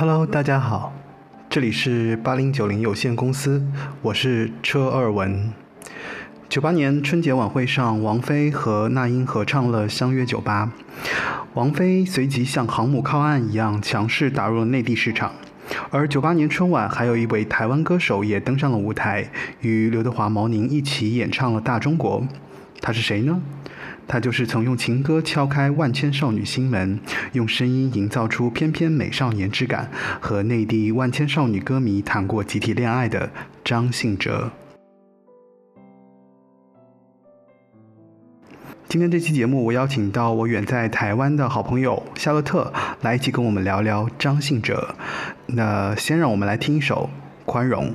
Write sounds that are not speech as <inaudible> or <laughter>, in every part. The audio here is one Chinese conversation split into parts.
Hello，大家好，这里是八零九零有限公司，我是车二文。九八年春节晚会上，王菲和那英合唱了《相约九八》，王菲随即像航母靠岸一样强势打入了内地市场。而九八年春晚，还有一位台湾歌手也登上了舞台，与刘德华、毛宁一起演唱了《大中国》。他是谁呢？他就是曾用情歌敲开万千少女心门，用声音营造出翩翩美少年之感，和内地万千少女歌迷谈过集体恋爱的张信哲。今天这期节目，我邀请到我远在台湾的好朋友夏洛特来一起跟我们聊聊张信哲。那先让我们来听一首《宽容》。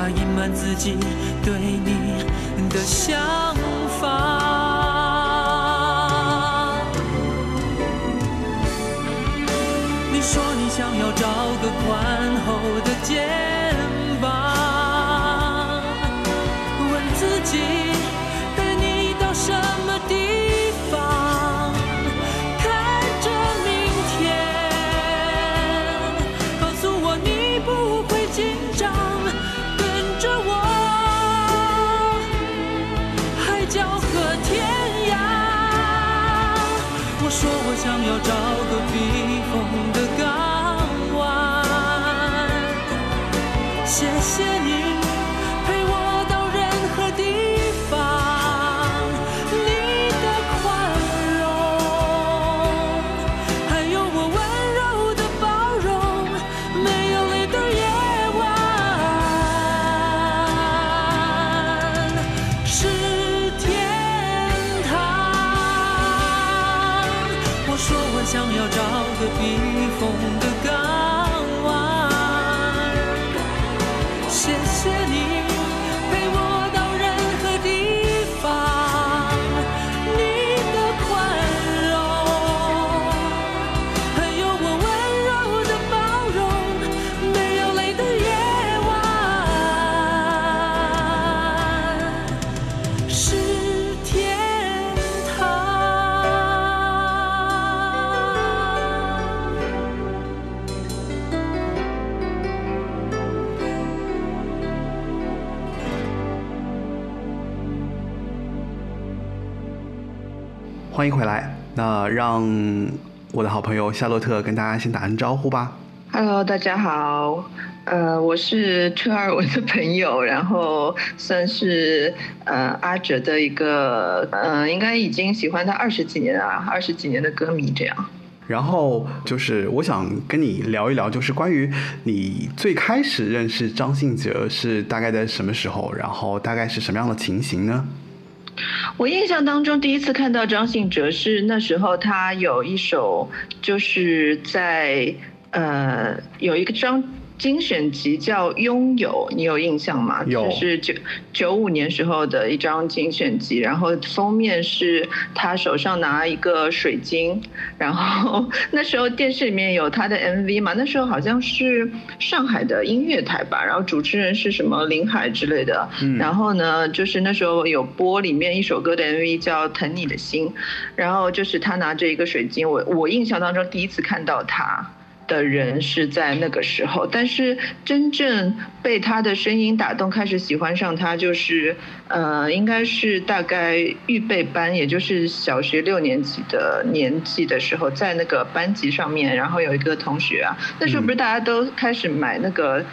法隐瞒自己对你的想让我的好朋友夏洛特跟大家先打声招呼吧。Hello，大家好，呃，我是车尔文的朋友，然后算是呃阿哲的一个，呃，应该已经喜欢他二十几年啊，二十几年的歌迷这样。然后就是我想跟你聊一聊，就是关于你最开始认识张信哲是大概在什么时候，然后大概是什么样的情形呢？我印象当中，第一次看到张信哲是那时候他有一首，就是在呃有一个张精选集叫《拥有》，你有印象吗？有就是九九五年时候的一张精选集，然后封面是他手上拿一个水晶，然后 <laughs> 那时候电视里面有他的 MV 嘛，那时候好像是上海的音乐台吧，然后主持人是什么林海之类的，嗯然后呢，就是那时候有播里面一首歌的 MV 叫《疼你的心》，然后就是他拿着一个水晶，我我印象当中第一次看到他。的人是在那个时候，但是真正被他的声音打动，开始喜欢上他，就是呃，应该是大概预备班，也就是小学六年级的年纪的时候，在那个班级上面，然后有一个同学啊，那时候不是大家都开始买那个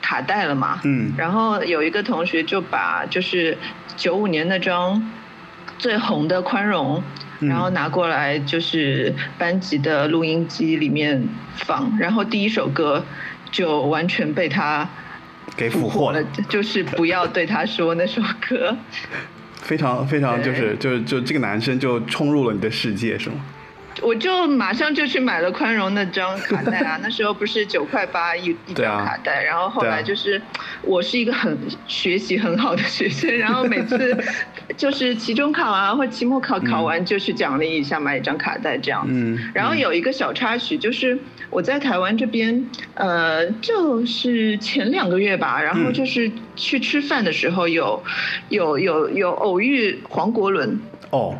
卡带了嘛，嗯。然后有一个同学就把就是九五年那张最红的《宽容》，嗯然后拿过来就是班级的录音机里面放，然后第一首歌就完全被他给俘获了，就是不要对他说那首歌。<laughs> 非常非常就是就是就这个男生就冲入了你的世界是吗？我就马上就去买了宽容那张卡带啊，<laughs> 那时候不是九块八一一张卡带，然后后来就是我是一个很学习很好的学生，<laughs> 然后每次就是期中考啊或期末考考完就去奖励一下买一张卡带这样子。嗯然后有一个小插曲，就是我在台湾这边，呃，就是前两个月吧，然后嗯就是去吃饭的时候有有有有偶遇黄国伦，哦，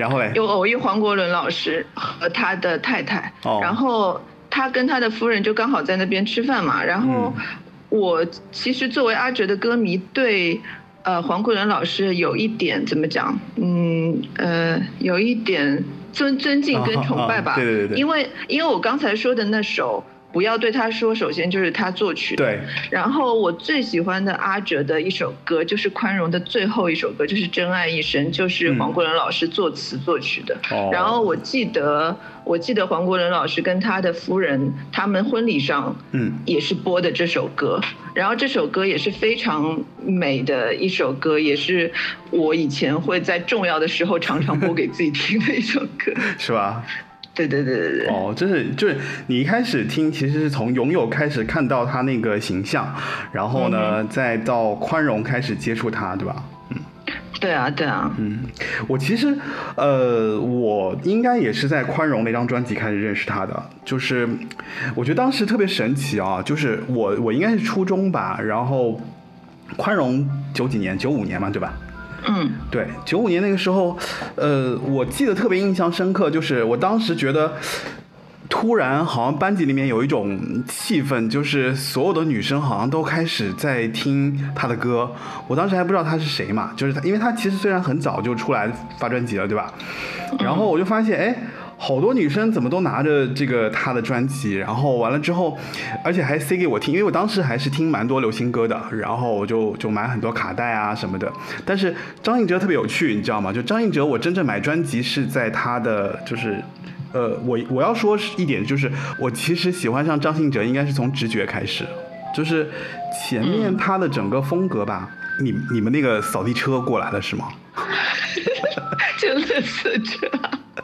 然后嘞，有偶遇黄国伦老师和他的太太，哦。然后他跟他的夫人就刚好在那边吃饭嘛，然后嗯。我其实作为阿哲的歌迷，对呃黄国伦老师有一点怎么讲，嗯呃有一点尊尊敬跟崇拜吧，对对对。因为因为我刚才说的那首。不要对他说，首先就是他作曲，对，然后我最喜欢的阿哲的一首歌，就是《宽容》的最后一首歌，就是《真爱一生》，就是黄国伦老师作词作曲的。哦然后我记得，我记得黄国伦老师跟他的夫人，他们婚礼上，嗯也是播的这首歌。然后这首歌也是非常美的一首歌，也是我以前会在重要的时候常常播给自己听的一首歌。<laughs> 是吧？对对对对对。哦，就是就是你一开始听，其实是从拥有开始看到他那个形象，然后呢，再到宽容开始接触他，对吧？嗯对啊，对啊，嗯，我其实，呃，我应该也是在《宽容》那张专辑开始认识他的。就是，我觉得当时特别神奇啊，就是我我应该是初中吧，然后《宽容》九几年，九五年嘛，对吧？嗯对，九五年那个时候，呃，我记得特别印象深刻，就是我当时觉得，突然好像班级里面有一种气氛，就是所有的女生好像都开始在听他的歌。我当时还不知道他是谁嘛，就是他，因为他其实虽然很早就出来发专辑了，对吧？然后我就发现，哎。好多女生怎么都拿着这个他的专辑，然后完了之后，而且还塞给我听，因为我当时还是听蛮多流行歌的，然后我就就买很多卡带啊什么的。但是张信哲特别有趣，你知道吗？就张信哲，我真正买专辑是在他的就是。呃，我我要说一点，就是我其实喜欢上张信哲，应该是从直觉开始，就是前面他的整个风格吧。你你们那个扫地车过来了是吗？就乐色车。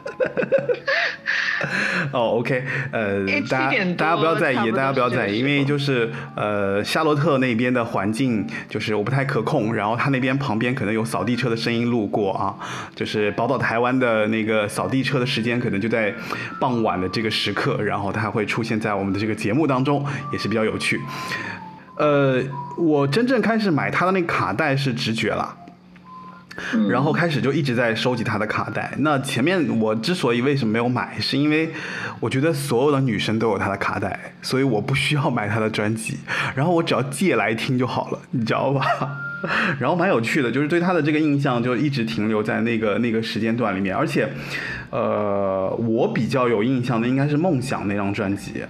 <laughs> 哦，OK，呃哎，大7点多家大家不要在意，大家不要在意，因为就是呃夏洛特那边的环境就是我不太可控，然后他那边旁边可能有扫地车的声音路过啊，就是宝岛台湾的那个扫地车的时间可能就在傍晚的这个时刻，然后它会出现在我们的这个节目当中，也是比较有趣。呃，我真正开始买他的那个卡带是直觉了。然后开始就一直在收集他的卡带。那前面我之所以为什么没有买，是因为我觉得所有的女生都有他的卡带，所以我不需要买他的专辑，然后我只要借来听就好了，你知道吧？<laughs> 然后蛮有趣的，就是对他的这个印象就一直停留在那个那个时间段里面，而且，呃，我比较有印象的应该是《梦想》那张专辑，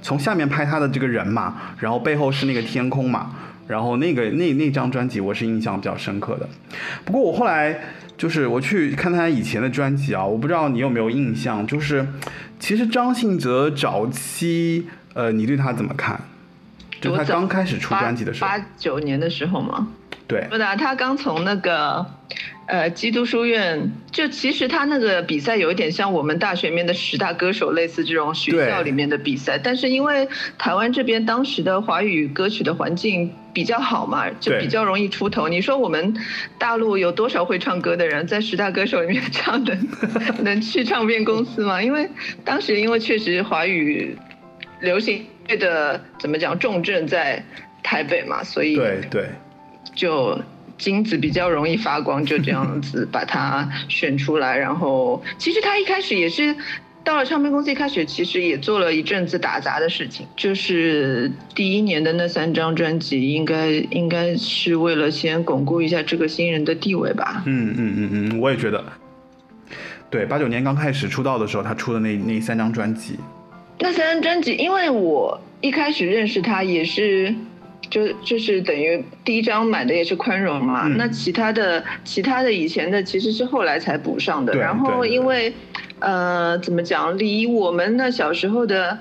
从下面拍他的这个人嘛，然后背后是那个天空嘛，然后那个那那张专辑我是印象比较深刻的。不过我后来就是我去看他以前的专辑啊，我不知道你有没有印象，就是其实张信哲早期，呃，你对他怎么看？就他刚开始出专辑的时候，八九年的时候吗？对不的，他刚从那个呃基督书院，就其实他那个比赛有一点像我们大学里面的十大歌手，类似这种学校里面的比赛。但是因为台湾这边当时的华语歌曲的环境比较好嘛，就比较容易出头。你说我们大陆有多少会唱歌的人，在十大歌手里面唱的，能去唱片公司吗？<laughs> 因为当时因为确实华语流行乐的怎么讲重镇在台北嘛，所以对对就金子比较容易发光，就这样子把它选出来。然后，其实他一开始也是到了唱片公司，一开始其实也做了一阵子打杂的事情，就是第一年的那三张专辑，应该应该是为了先巩固一下这个新人的地位吧。嗯嗯嗯嗯，我也觉得。对，八九年刚开始出道的时候，他出的那那三张专辑，那三张专辑，因为我一开始认识他也是，就就是等于第一张买的也是宽容嘛。嗯那其他的其他的以前的其实是后来才补上的。然后因为呃怎么讲，离我们那小时候的。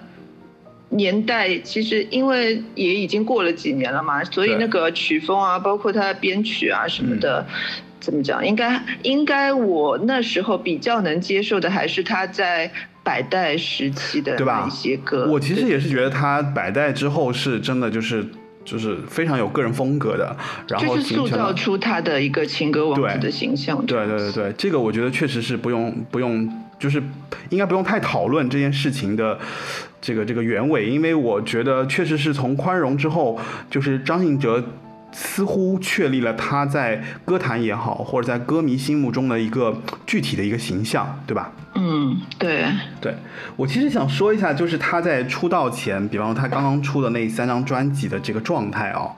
年代其实因为也已经过了几年了嘛，所以那个曲风啊，包括它的编曲啊什么的，嗯怎么讲？应该应该我那时候比较能接受的还是他在百代时期的那一些歌。我其实也是觉得他百代之后是真的就是就是非常有个人风格的，然后就是塑造出他的一个情歌王子的形象。对对对对，这个我觉得确实是不用不用，就是应该不用太讨论这件事情的这个这个原委，因为我觉得确实是从宽容之后，就是张信哲似乎确立了他在歌坛也好，或者在歌迷心目中的一个具体的一个形象，对吧？嗯，对，对我其实想说一下，就是他在出道前，比方说他刚刚出的那三张专辑的这个状态啊、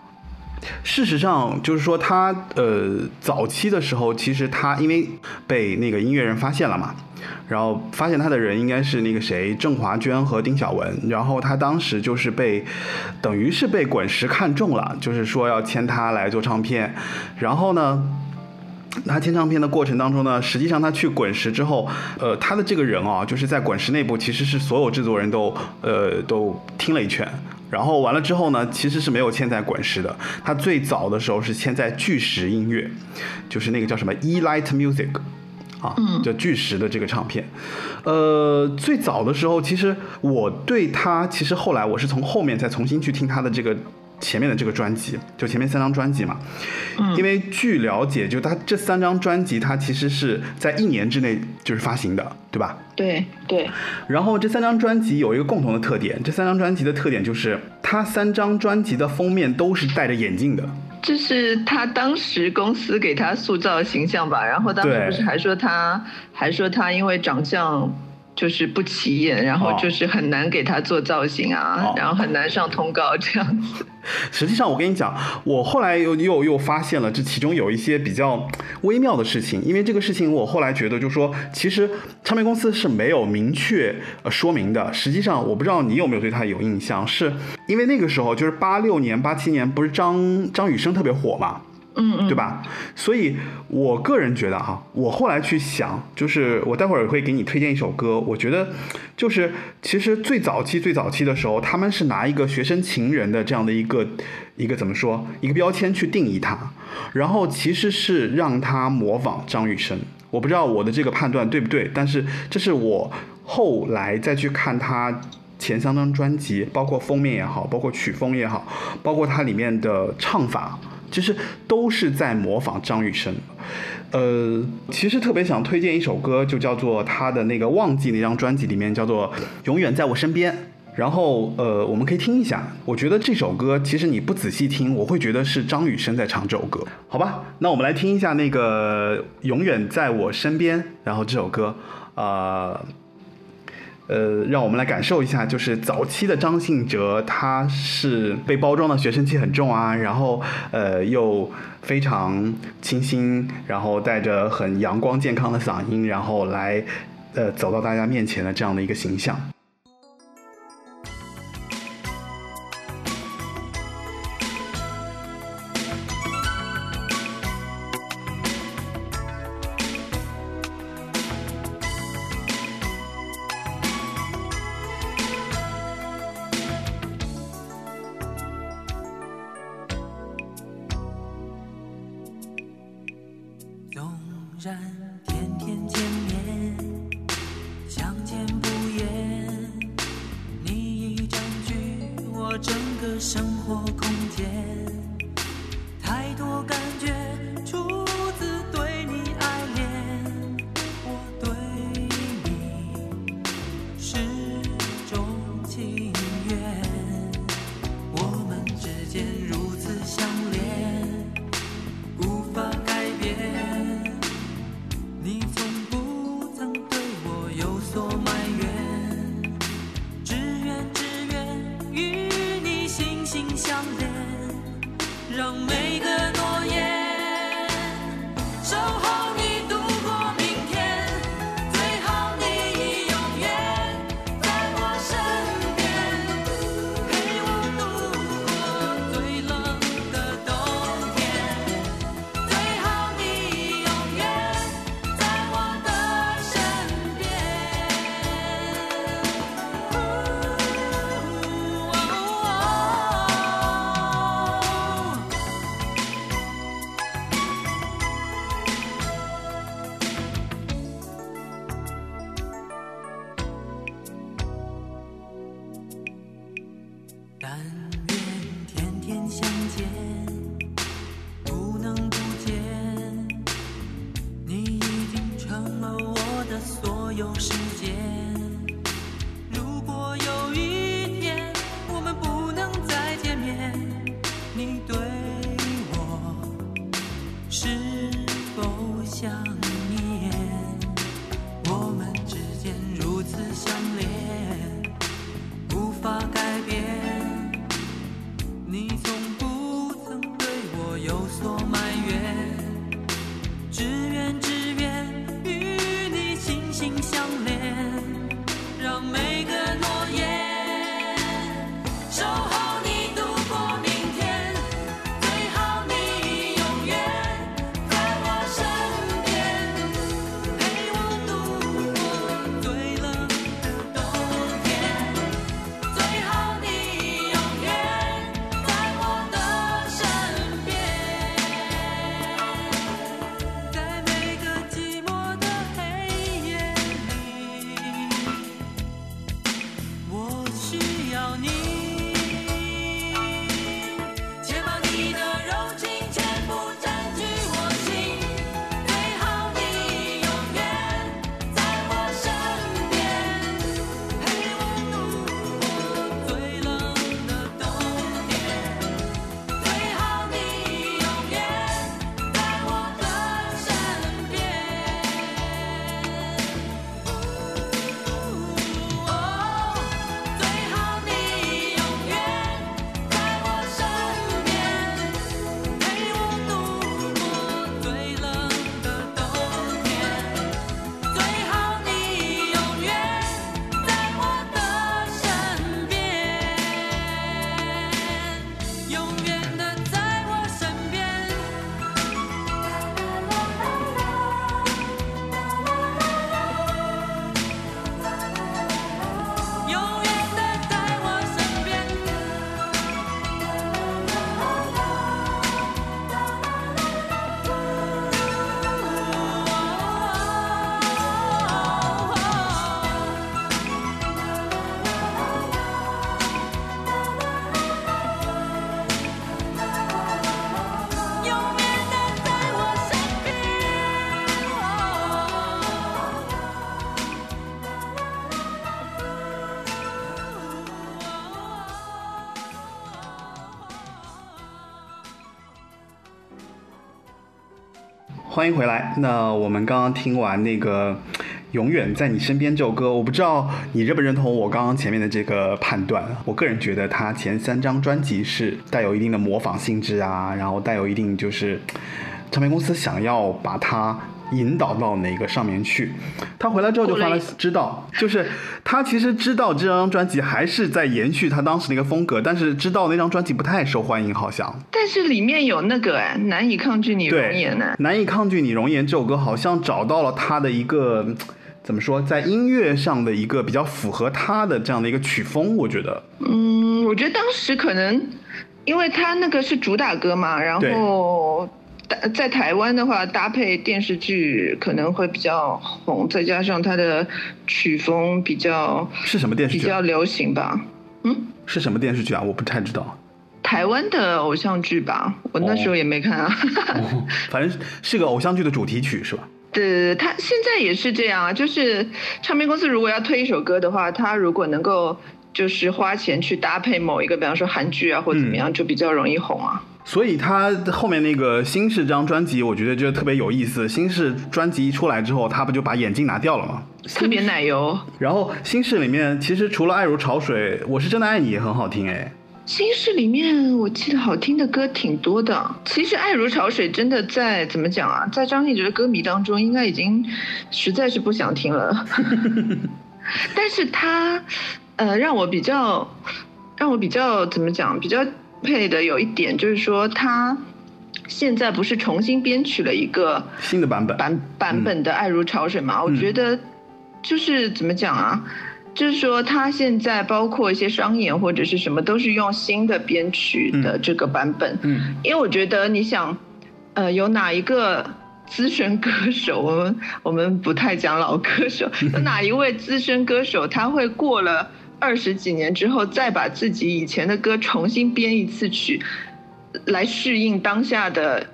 事实上，就是说他呃早期的时候，其实他因为被那个音乐人发现了嘛，然后发现他的人应该是那个谁郑华娟和丁晓雯，然后他当时就是被等于是被滚石看中了，就是说要签他来做唱片，然后呢。他签唱片的过程当中呢，实际上他去滚石之后，呃，他的这个人啊，就是在滚石内部其实是所有制作人都呃都听了一圈，然后完了之后呢，其实是没有嵌在滚石的，他最早的时候是嵌在巨石音乐，就是那个叫什么 E Light Music。啊，叫巨石的这个唱片，呃，最早的时候，其实我对他，其实后来我是从后面再重新去听他的这个前面的这个专辑，就前面三张专辑嘛，因为据了解，就他这三张专辑，它其实是在一年之内就是发行的，对吧？对，对，然后这三张专辑有一个共同的特点，这三张专辑的特点就是他三张专辑的封面都是戴着眼镜的，这是他当时公司给他塑造的形象吧。然后当时不是还说他，还说他因为长相。就是不起眼，然后哦就是很难给他做造型啊，哦然后很难上通告这样子。<laughs> 实际上，我跟你讲，我后来又又又发现了这其中有一些比较微妙的事情，因为这个事情我后来觉得，就是说，其实唱片公司是没有明确呃说明的。实际上，我不知道你有没有对他有印象，是因为那个时候就是八六年、八七年，不是张张雨生特别火嘛？嗯，对吧？所以我个人觉得哈，我后来去想，就是我待会儿会给你推荐一首歌，我觉得就是其实最早期最早期的时候，他们是拿一个学生情人的这样的一个一个怎么说一个标签去定义他，然后其实是让他模仿张雨生。我不知道我的这个判断对不对，但是这是我后来再去看他前三张专辑，包括封面也好，包括曲风也好，包括它里面的唱法，就是都是在模仿张雨生。呃，其实特别想推荐一首歌，就叫做他的那个《忘记》那张专辑里面叫做《永远在我身边》。然后呃，我们可以听一下。我觉得这首歌其实你不仔细听，我会觉得是张雨生在唱这首歌，好吧？那我们来听一下那个《永远在我身边》，然后这首歌，呃。呃，让我们来感受一下，就是早期的张信哲，他是被包装的学生气很重啊，然后呃又非常清新，然后带着很阳光健康的嗓音，然后来呃走到大家面前的这样的一个形象。欢迎回来。那我们刚刚听完那个《永远在你身边》这首歌，我不知道你认不认同我刚刚前面的这个判断。我个人觉得他前三张专辑是带有一定的模仿性质啊，然后带有一定就是唱片公司想要把它。引导到哪个上面去？他回来之后就发了知道，就是他其实知道这张专辑还是在延续他当时那个风格，但是知道那张专辑不太受欢迎，好像。但是里面有那个哎，难以抗拒你容颜呢。难以抗拒你容颜这首歌好像找到了他的一个怎么说，在音乐上的一个比较符合他的这样的一个曲风，我觉得。嗯，我觉得当时可能因为他那个是主打歌嘛，然后。在台湾的话，搭配电视剧可能会比较红，再加上它的曲风比较是什么电视剧？比较流行吧？嗯，是什么电视剧啊？我不太知道。台湾的偶像剧吧，我那时候也没看啊。<laughs> 反正是个偶像剧的主题曲是吧？对，他现在也是这样啊。就是唱片公司如果要推一首歌的话，他如果能够就是花钱去搭配某一个，比方说韩剧啊或怎么样，就比较容易红啊。所以他后面那个新式这张专辑，我觉得就特别有意思。新式专辑一出来之后，他不就把眼镜拿掉了吗？特别奶油。然后新式里面其实除了《爱如潮水》，我是真的爱你也很好听哎。新式里面我记得好听的歌挺多的。其实《爱如潮水》真的在怎么讲啊，在张信哲的歌迷当中，应该已经实在是不想听了。<laughs> 但是他，呃，让我比较，让我比较怎么讲，比较。配的有一点就是说，他现在不是重新编曲了一个新的版本版版本的《爱如潮水》嘛？我觉得就是怎么讲啊？就是说他现在包括一些商演或者是什么，都是用新的编曲的这个版本。嗯，因为我觉得你想，呃，有哪一个资深歌手？我们我们不太讲老歌手，<laughs> 有哪一位资深歌手他会过了？二十几年之后，再把自己以前的歌重新编一次曲，来适应当下的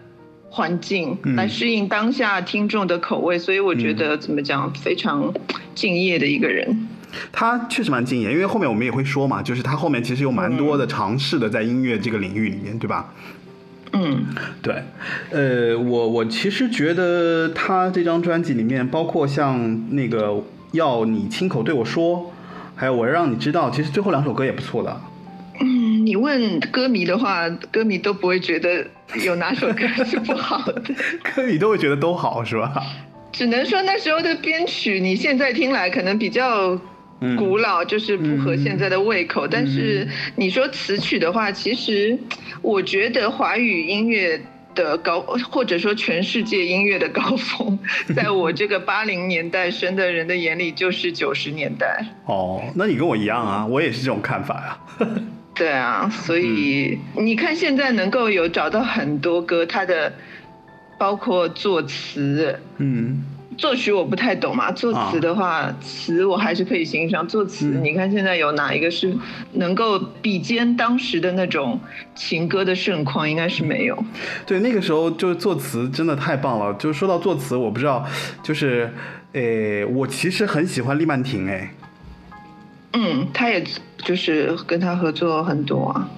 环境，来适应当下听众的口味。所以我觉得怎么讲，非常敬业的一个人。他确实蛮敬业，因为后面我们也会说嘛，就是他后面其实有蛮多的尝试的，在音乐这个领域里面，对吧？嗯，对。呃，我我其实觉得他这张专辑里面，包括像那个要你亲口对我说。还有我让你知道，其实最后两首歌也不错的。嗯，你问歌迷的话，歌迷都不会觉得有哪首歌是不好的，<laughs> 歌迷都会觉得都好，是吧？只能说那时候的编曲，你现在听来可能比较古老，就是不合现在的胃口。但是你说词曲的话，其实我觉得华语音乐。的高，或者说全世界音乐的高峰，在我这个八零年代生的人的眼里，就是九十年代。哦，那你跟我一样啊，我也是这种看法呀。<laughs> 对啊，所以你看现在能够有找到很多歌，它的包括作词，嗯。作曲我不太懂嘛，作词的话，词我还是可以欣赏。作词，你看现在有哪一个是能够比肩当时的那种情歌的盛况？应该是没有。对，那个时候就是作词真的太棒了。就说到作词，我不知道，就是，诶，我其实很喜欢厉曼婷，诶。嗯，他也就是跟他合作很多啊。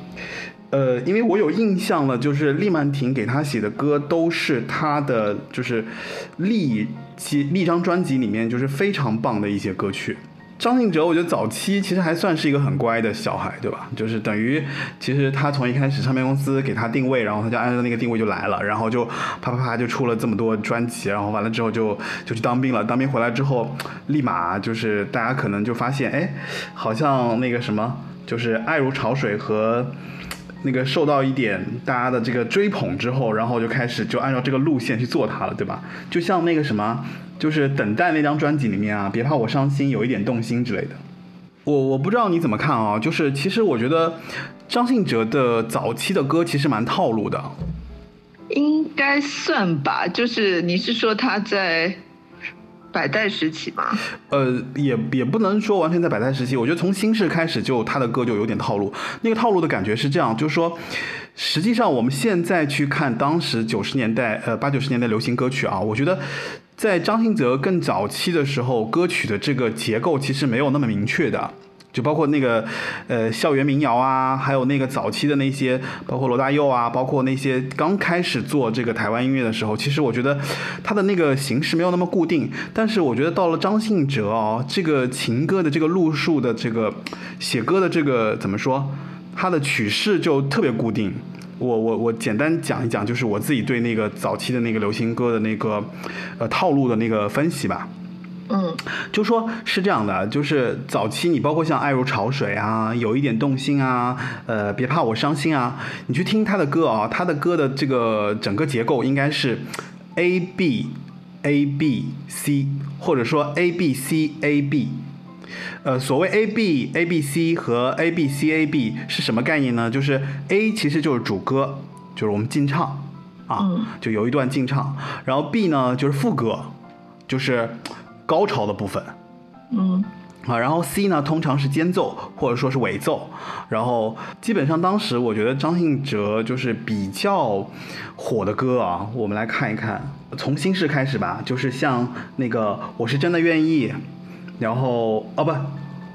呃，因为我有印象了，就是厉曼婷给他写的歌都是他的，就是历其历张专辑里面就是非常棒的一些歌曲。张信哲，我觉得早期其实还算是一个很乖的小孩，对吧？就是等于其实他从一开始唱片公司给他定位，然后他就按照那个定位就来了，然后就啪啪啪就出了这么多专辑，然后完了之后就就去当兵了。当兵回来之后，立马就是大家可能就发现，哎，好像那个什么，就是爱如潮水和。那个受到一点大家的这个追捧之后，然后就开始就按照这个路线去做它了，对吧？就像那个什么，就是等待那张专辑里面啊，别怕我伤心，有一点动心之类的。我我不知道你怎么看啊，就是其实我觉得张信哲的早期的歌其实蛮套路的，应该算吧。就是你是说他在？百代时期嘛，呃，也也不能说完全在百代时期。我觉得从新式开始就他的歌就有点套路。那个套路的感觉是这样，就是说，实际上我们现在去看当时九十年代，呃八九十年代流行歌曲啊，我觉得在张信哲更早期的时候，歌曲的这个结构其实没有那么明确的。就包括那个呃校园民谣啊，还有那个早期的那些，包括罗大佑啊，包括那些刚开始做这个台湾音乐的时候，其实我觉得他的那个形式没有那么固定。但是我觉得到了张信哲哦，这个情歌的这个路数的这个写歌的这个怎么说，他的曲式就特别固定。我我我简单讲一讲，就是我自己对那个早期的那个流行歌的那个呃套路的那个分析吧。嗯，就说是这样的，就是早期你包括像爱如潮水啊，有一点动心啊，呃，别怕我伤心啊，你去听他的歌啊，他的歌的这个整个结构应该是 A B A B C，或者说 A B C A B。呃，所谓 A B A B C 和 A B C A B 是什么概念呢？就是 A 其实就是主歌，就是我们进唱啊，就有一段进唱，然后 B 呢就是副歌，就是高潮的部分，嗯啊，然后 C 呢通常是间奏或者说是尾奏，然后基本上当时我觉得张信哲就是比较火的歌啊，我们来看一看，从新事开始吧，就是像那个我是真的愿意。然后哦不，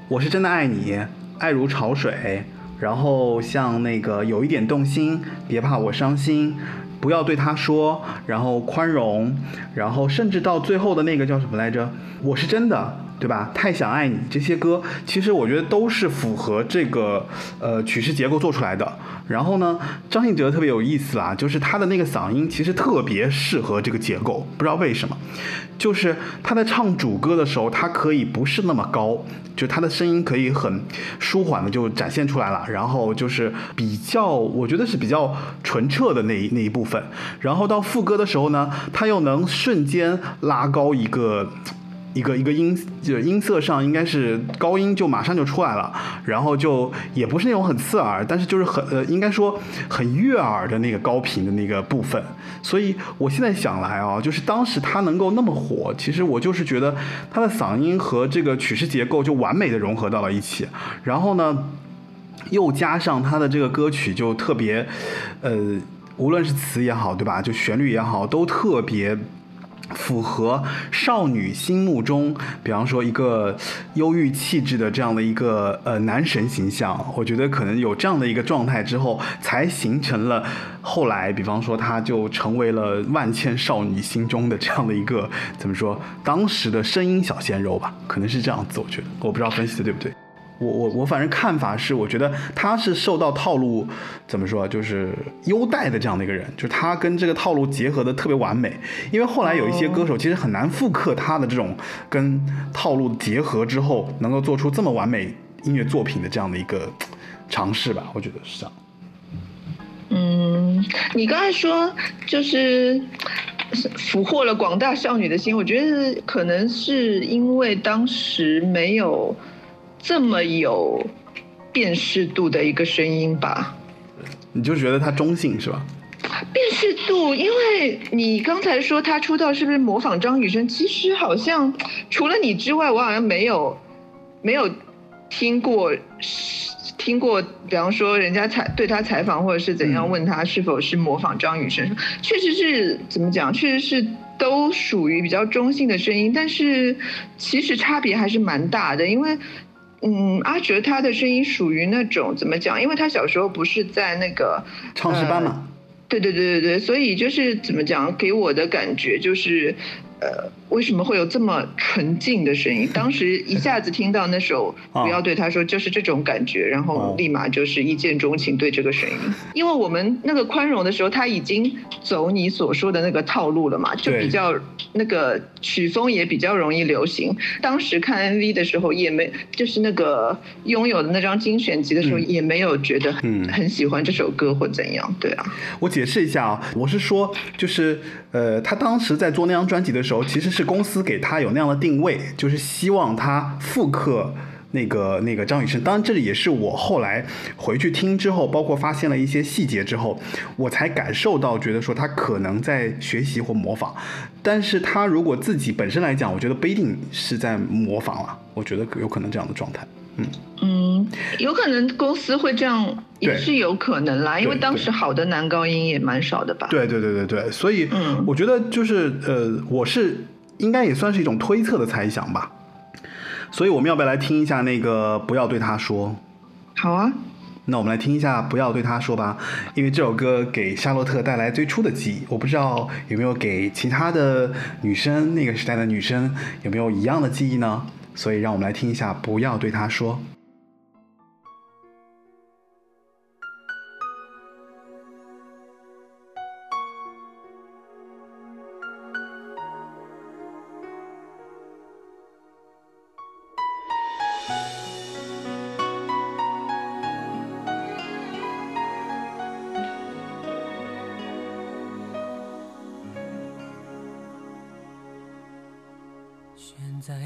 我是真的爱你，爱如潮水。然后像那个有一点动心，别怕我伤心，不要对他说。然后宽容，然后甚至到最后的那个叫什么来着？我是真的。对吧？太想爱你这些歌，其实我觉得都是符合这个呃曲式结构做出来的。然后呢，张信哲特别有意思啦，就是他的那个嗓音其实特别适合这个结构，不知道为什么，就是他在唱主歌的时候，他可以不是那么高，就他的声音可以很舒缓的就展现出来了。然后就是比较，我觉得是比较纯澈的那一那一部分。然后到副歌的时候呢，他又能瞬间拉高一个。一个一个音就音色上应该是高音就马上就出来了，然后就也不是那种很刺耳，但是就是很呃应该说很悦耳的那个高频的那个部分。所以我现在想来啊，就是当时他能够那么火，其实我就是觉得他的嗓音和这个曲式结构就完美的融合到了一起，然后呢，又加上他的这个歌曲就特别，呃，无论是词也好，对吧？就旋律也好，都特别。符合少女心目中，比方说一个忧郁气质的这样的一个呃男神形象，我觉得可能有这样的一个状态之后，才形成了后来，比方说他就成为了万千少女心中的这样的一个怎么说，当时的声音小鲜肉吧，可能是这样子，我觉得，我不知道分析的对不对。我我我反正看法是，我觉得他是受到套路怎么说，就是优待的这样的一个人，就是他跟这个套路结合的特别完美。因为后来有一些歌手其实很难复刻他的这种跟套路结合之后，能够做出这么完美音乐作品的这样的一个尝试吧，我觉得是这样。嗯，你刚才说就是俘获了广大少女的心，我觉得可能是因为当时没有。这么有辨识度的一个声音吧，你就觉得他中性是吧？辨识度，因为你刚才说他出道是不是模仿张雨生？其实好像除了你之外，我好像没有没有听过听过，比方说人家采对他采访或者是怎样问他是否是模仿张雨生，确实是怎么讲？确实是都属于比较中性的声音，但是其实差别还是蛮大的，因为。嗯，阿哲他的声音属于那种怎么讲？因为他小时候不是在那个唱诗班嘛，对对对对对，所以就是怎么讲，给我的感觉就是。呃，为什么会有这么纯净的声音？<laughs> 当时一下子听到那首 <laughs>《不要对他说》，就是这种感觉，然后立马就是一见钟情对这个声音。<laughs> 因为我们那个宽容的时候，他已经走你所说的那个套路了嘛，就比较那个曲风也比较容易流行。当时看 MV 的时候，也没就是那个拥有的那张精选集的时候，也没有觉得很很喜欢这首歌或怎样。对啊，我解释一下啊，我是说就是呃，他当时在做那张专辑的。时候其实是公司给他有那样的定位，就是希望他复刻那个那个张雨生。当然，这里也是我后来回去听之后，包括发现了一些细节之后，我才感受到，觉得说他可能在学习或模仿。但是他如果自己本身来讲，我觉得不一定是在模仿了。我觉得有可能这样的状态。嗯嗯，有可能公司会这样，也是有可能啦。因为当时好的男高音也蛮少的吧？对对对对对，所以我觉得就是呃，我是应该也算是一种推测的猜想吧。所以我们要不要来听一下那个不要对他说？好啊，那我们来听一下不要对他说吧，因为这首歌给夏洛特带来最初的记忆，我不知道有没有给其他的女生那个时代的女生有没有一样的记忆呢？所以让我们来听一下不要对他说。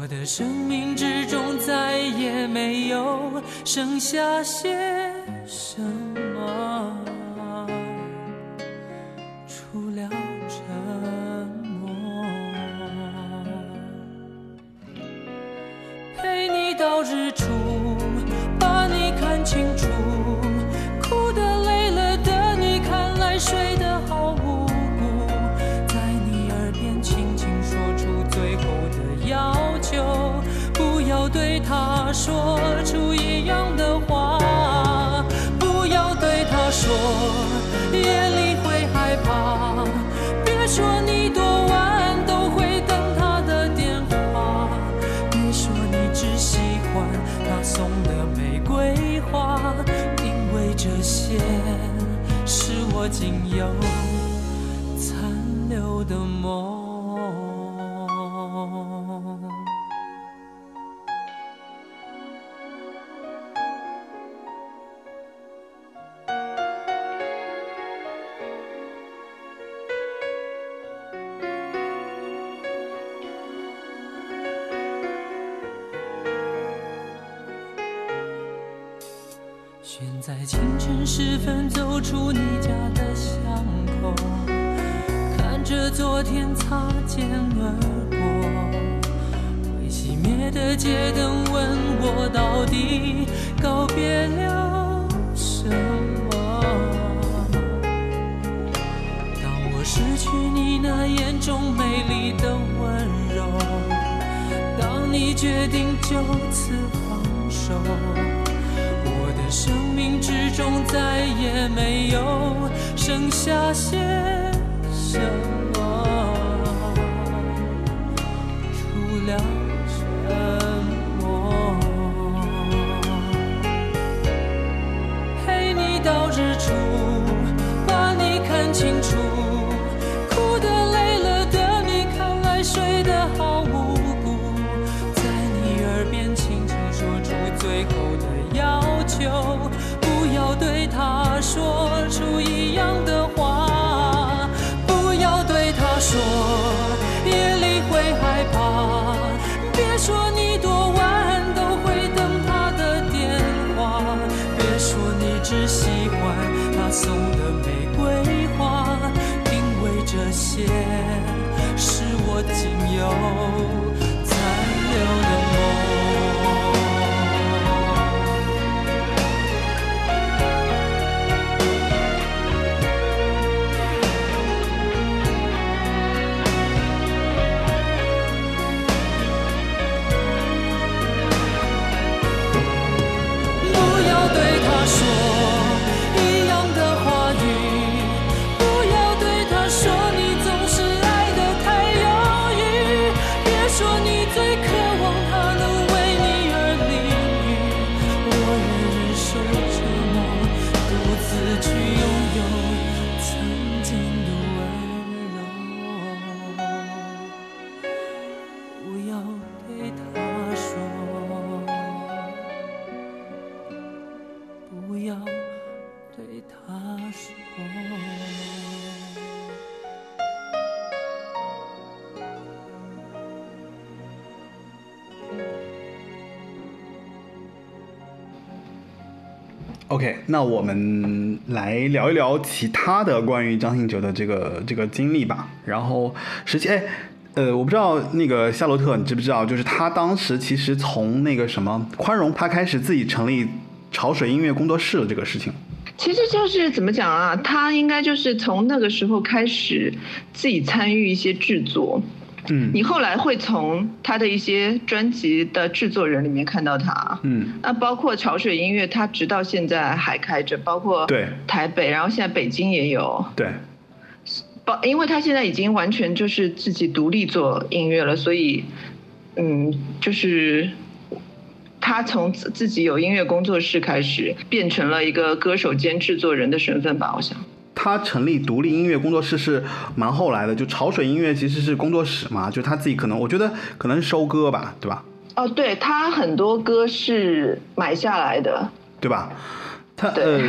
我的生命之中再也没有剩下些什么，除了沉默。陪你到日出，OK，那我们来聊一聊其他的关于张信哲的这个这个经历吧。然后，实际哎，呃，我不知道那个夏洛特，你知不知道？就是他当时其实从那个什么宽容，他开始自己成立潮水音乐工作室的这个事情。其实就是怎么讲啊？他应该就是从那个时候开始自己参与一些制作。嗯你后来会从他的一些专辑的制作人里面看到他。嗯，那包括潮水音乐，他直到现在还开着，包括对台北，然后现在北京也有。对，包，因为他现在已经完全就是自己独立做音乐了，所以，嗯，就是他从自自己有音乐工作室开始，变成了一个歌手兼制作人的身份吧，我想。他成立独立音乐工作室是蛮后来的，就潮水音乐其实是工作室嘛，就他自己可能我觉得可能是收割吧，对吧？哦，对他很多歌是买下来的，对吧？他呃，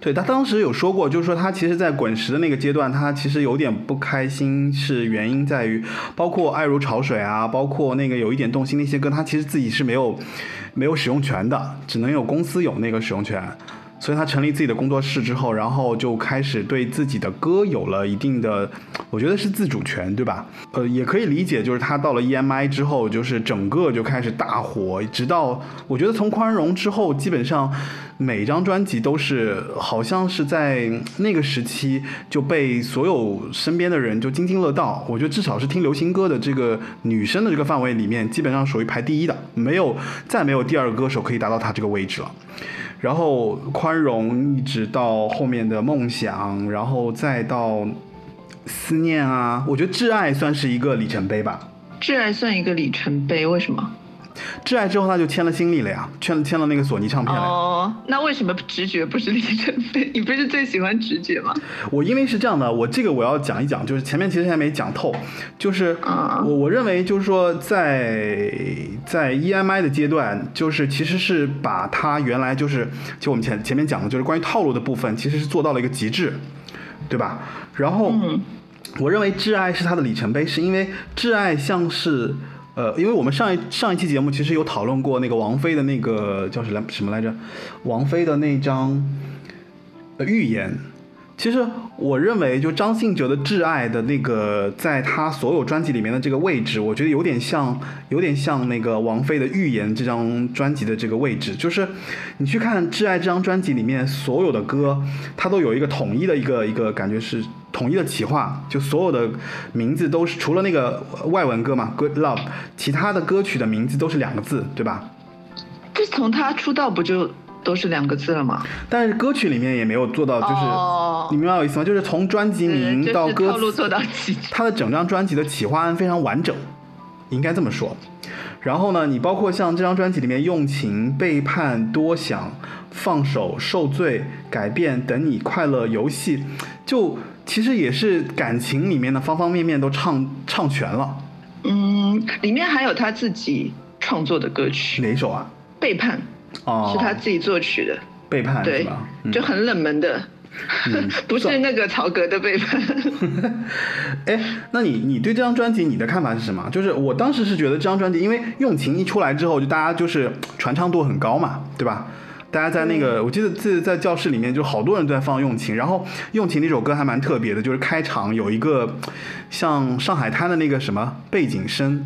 对他当时有说过，就是说他其实，在滚石的那个阶段，他其实有点不开心，是原因在于，包括《爱如潮水》啊，包括那个有一点动心那些歌，他其实自己是没有没有使用权的，只能有公司有那个使用权。所以他成立自己的工作室之后，然后就开始对自己的歌有了一定的，我觉得是自主权，对吧？呃，也可以理解，就是他到了 EMI 之后，就是整个就开始大火，直到我觉得从宽容之后，基本上每张专辑都是好像是在那个时期就被所有身边的人就津津乐道。我觉得至少是听流行歌的这个女生的这个范围里面，基本上属于排第一的，没有再没有第二个歌手可以达到他这个位置了。然后宽容一直到后面的梦想，然后再到思念啊，我觉得挚爱算是一个里程碑吧。挚爱算一个里程碑，为什么？挚爱之后他就签了新力了呀，签了签了那个索尼唱片了呀。哦，那为什么直觉不是里程碑？<laughs> 你不是最喜欢直觉吗？我因为是这样的，我这个我要讲一讲，就是前面其实还没讲透，就是啊我我认为就是说在在 EMI 的阶段，就是其实是把他原来就是就我们前前面讲的就是关于套路的部分，其实是做到了一个极致，对吧？然后。嗯我认为《挚爱》是他的里程碑，是因为《挚爱》像是，呃，因为我们上一上一期节目其实有讨论过那个王菲的那个叫什么什么来着，王菲的那张呃预言。其实我认为，就张信哲的《挚爱》的那个，在他所有专辑里面的这个位置，我觉得有点像，有点像那个王菲的《预言》这张专辑的这个位置。就是你去看《挚爱》这张专辑里面所有的歌，它都有一个统一的一个一个感觉是统一的企划，就所有的名字都是除了那个外文歌嘛，《Good Love》，其他的歌曲的名字都是两个字，对吧？自从他出道不就都是两个字了嘛？但是歌曲里面也没有做到，就是、哦你明白我意思吗？就是从专辑名到歌词，做到极致。它的整张专辑的企划案非常完整，应该这么说。然后呢，你包括像这张专辑里面用情、背叛、多想、放手、受罪、改变、等你、快乐、游戏，就其实也是感情里面的方方面面都唱唱全了。嗯，里面还有他自己创作的歌曲哪首啊？《背叛哦》，，是他自己作曲的，背叛是对吧？，嗯就很冷门的，嗯 <laughs> 不是那个曹格的背叛。<laughs> 哎，那你你对这张专辑你的看法是什么？就是我当时是觉得这张专辑，因为用情一出来之后，就大家就是传唱度很高嘛，对吧？大家在那个，我记得自在教室里面就好多人都在放用情，然后用情那首歌还蛮特别的，就是开场有一个像上海滩的那个什么背景声，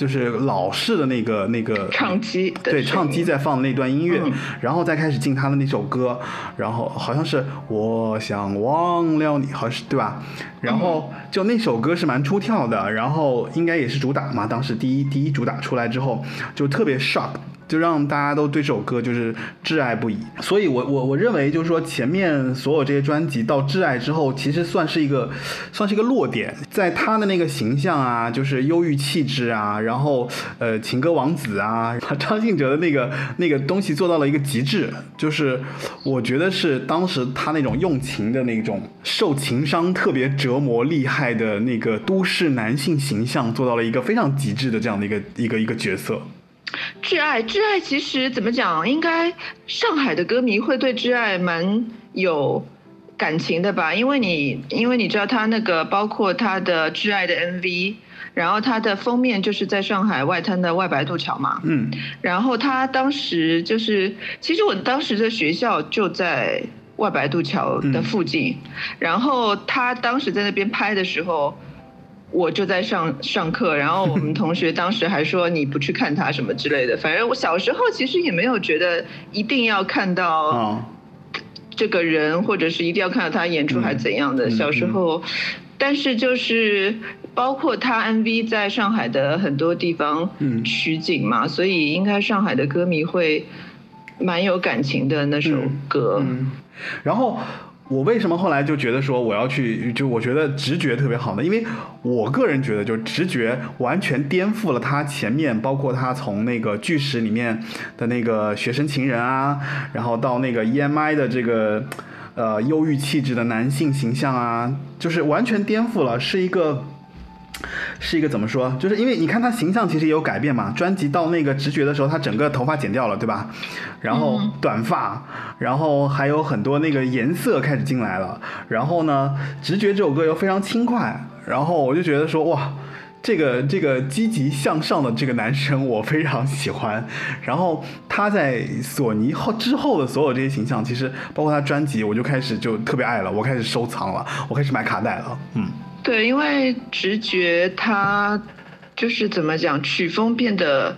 就是老式的那个那个唱机对，唱机在放那段音乐，嗯然后再开始进他的那首歌，然后好像是我想忘了你，好像是对吧？然后就那首歌是蛮出跳的，然后应该也是主打嘛，当时第一第一主打出来之后就特别 shock。就让大家都对这首歌就是挚爱不已，所以我我我认为就是说前面所有这些专辑到挚爱之后，其实算是一个算是一个落点，在他的那个形象啊，就是忧郁气质啊，然后呃情歌王子啊，<laughs> 张信哲的那个那个东西做到了一个极致，就是我觉得是当时他那种用情的那种受情伤特别折磨厉害的那个都市男性形象，做到了一个非常极致的这样的一个一个一个角色。挚爱，挚爱其实怎么讲？应该上海的歌迷会对挚爱蛮有感情的吧？因为你，因为你知道他那个，包括他的挚爱的 MV，然后他的封面就是在上海外滩的外白渡桥嘛。嗯然后他当时就是，其实我当时的学校就在外白渡桥的附近，然后他当时在那边拍的时候。我就在上上课，然后我们同学当时还说你不去看他什么之类的。反正我小时候其实也没有觉得一定要看到哦这个人，或者是一定要看到他演出还怎样的。嗯小时候，但是就是包括他 MV 在上海的很多地方嗯取景嘛，所以应该上海的歌迷会蛮有感情的那首歌。嗯，然后。我为什么后来就觉得说我要去，就我觉得直觉特别好呢？因为我个人觉得，就直觉完全颠覆了他前面，包括他从那个巨石里面的那个学生情人啊，然后到那个 EMI 的这个呃忧郁气质的男性形象啊，就是完全颠覆了，是一个。是一个怎么说？就是因为你看他形象其实也有改变嘛。专辑到那个直觉的时候，他整个头发剪掉了，对吧？然后短发，然后还有很多那个颜色开始进来了。然后呢，直觉这首歌又非常轻快，然后我就觉得说哇。这个这个积极向上的这个男生，我非常喜欢。然后他在索尼后之后的所有这些形象，其实包括他专辑，我就开始就特别爱了，我开始收藏了，我开始买卡带了。嗯，对，因为直觉它就是怎么讲，曲风变得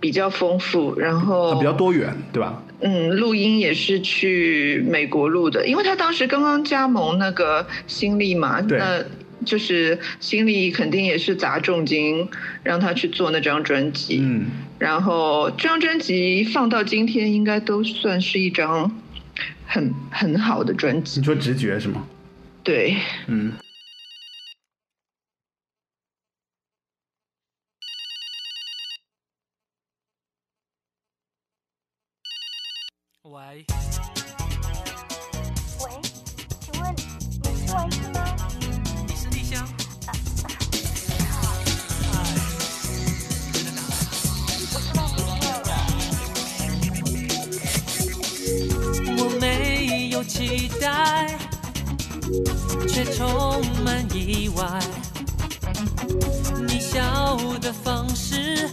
比较丰富，然后比较多元，对吧？嗯，录音也是去美国录的，因为他当时刚刚加盟那个新力嘛，对那就是新力肯定也是砸重金让他去做那张专辑，嗯。然后这张专辑放到今天应该都算是一张很很好的专辑你，说直觉是吗？对。嗯。期待，却充满意外。你笑的方式，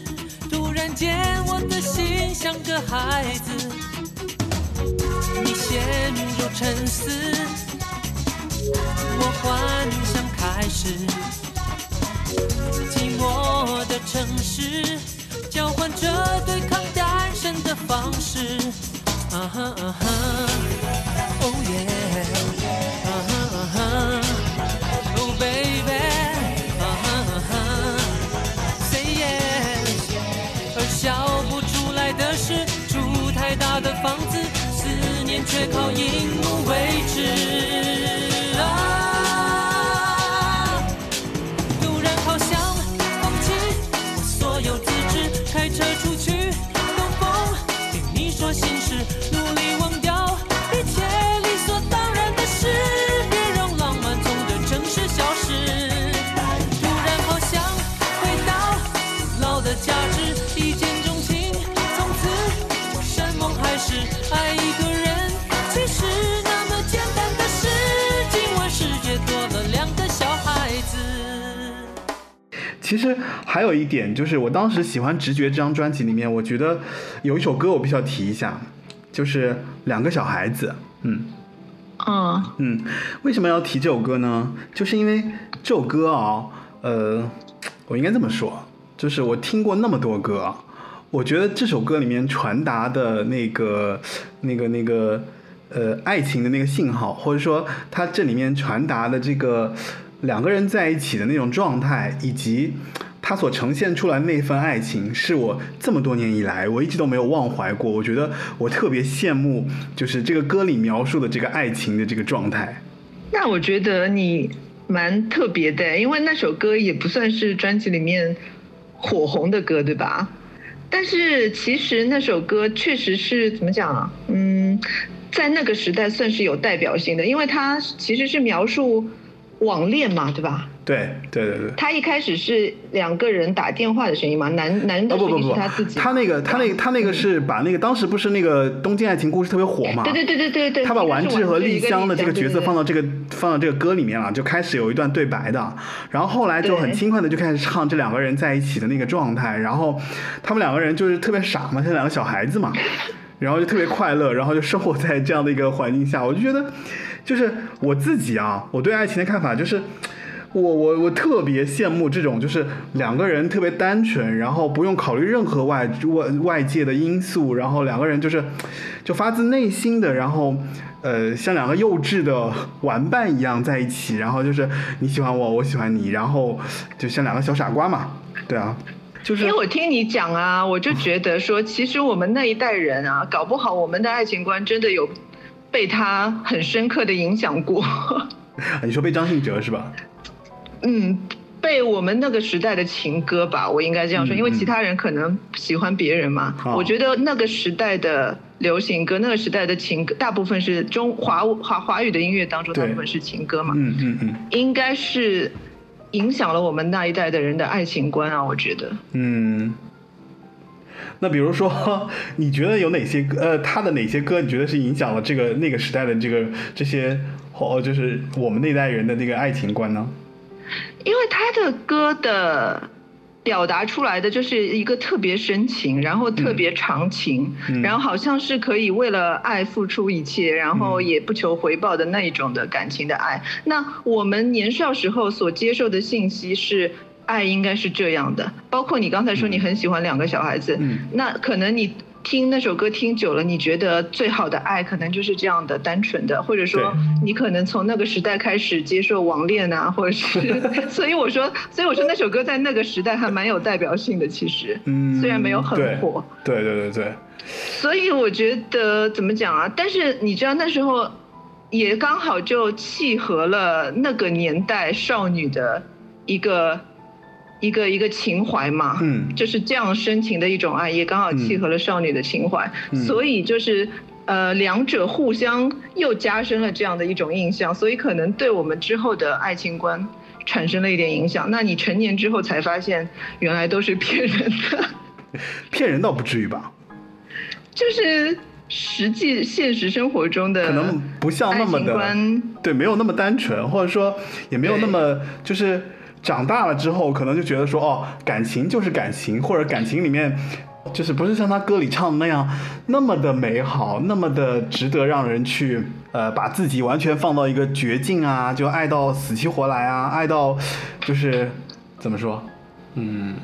突然间我的心像个孩子。你陷入沉思，我幻想开始。寂寞的城市，交换着对抗单身的方式。啊哈啊哈而笑不出来的是，住太大的房子，思念却靠荧幕维持。其实还有一点，就是我当时喜欢《直觉》这张专辑里面，我觉得有一首歌我必须要提一下，就是《两个小孩子》。嗯嗯嗯，为什么要提这首歌呢？就是因为这首歌啊，呃，我应该这么说，就是我听过那么多歌，我觉得这首歌里面传达的那个、那个、那个，呃，爱情的那个信号，或者说它这里面传达的这个两个人在一起的那种状态，以及他所呈现出来那份爱情，是我这么多年以来我一直都没有忘怀过。我觉得我特别羡慕，就是这个歌里描述的这个爱情的这个状态。那我觉得你蛮特别的，因为那首歌也不算是专辑里面火红的歌，对吧？但是其实那首歌确实是怎么讲啊？嗯，在那个时代算是有代表性的，因为它其实是描述网恋嘛，对吧？对对对对。他一开始是两个人打电话的声音嘛，男男的声音哦不不。不是他自己，他那个他那个他那个是把那个当时不是那个《东京爱情故事》特别火嘛？对对对对对对，他把丸治和丽香的这个角色放到到这个放到这个歌里面了，就开始有一段对白的，然后后来就很轻快的就开始唱这两个人在一起的那个状态，然后他们两个人就是特别傻嘛，像两个小孩子嘛，然后就特别快乐，然后就生活在这样的一个环境下，我就觉得，就是我自己啊，我对爱情的看法就是。我我我特别羡慕这种，就是两个人特别单纯，然后不用考虑任何外外外界的因素，然后两个人就是就发自内心的，然后呃像两个幼稚的玩伴一样在一起，然后就是你喜欢我，我喜欢你，然后就像两个小傻瓜嘛，对啊，就是因为我听你讲啊，我就觉得说，其实我们那一代人啊，搞不好我们的爱情观真的有被他很深刻的影响过。<laughs> 你说被张信哲是吧？嗯，被我们那个时代的情歌吧，我应该这样说，嗯因为其他人可能喜欢别人嘛。哦我觉得那个时代的流行歌，那个时代的情歌，大部分是中华华华语的音乐当中，大部分是情歌嘛，嗯嗯嗯应该是影响了我们那一代的人的爱情观啊，我觉得。嗯。那比如说，你觉得有哪些歌？呃，他的哪些歌？你觉得是影响了这个那个时代的这个这些哦，就是我们那代人的那个爱情观呢？因为他的歌的表达出来的就是一个特别深情，然后特别长情，嗯然后好像是可以为了爱付出一切，然后嗯也不求回报的那一种的感情的爱。那我们年少时候所接受的信息是。爱应该是这样的，包括你刚才说你很喜欢两个小孩子，嗯。那可能你听那首歌听久了，你觉得最好的爱可能就是这样的单纯的，或者说你可能从那个时代开始接受网恋啊，或者是，<laughs> 所以我说，所以我说那首歌在那个时代还蛮有代表性的，其实，嗯，虽然没有很火，对对对对，所以我觉得怎么讲啊？但是你知道那时候也刚好就契合了那个年代少女的一个一个一个情怀嘛，嗯就是这样深情的一种爱，也刚好契合了少女的情怀，嗯所以就是。呃，两者互相又加深了这样的一种印象，所以可能对我们之后的爱情观产生了一点影响。那你成年之后才发现，原来都是骗人的。<laughs> 骗人倒不至于吧？就是实际现实生活中的可能不像那么的对，没有那么单纯，或者说也没有那么就是长大了之后，可能就觉得说哦，感情就是感情，或者感情里面。就是不是像他歌里唱的那样那么的美好，那么的值得让人去呃把自己完全放到一个绝境啊，就爱到死去活来啊，爱到就是怎么说，嗯，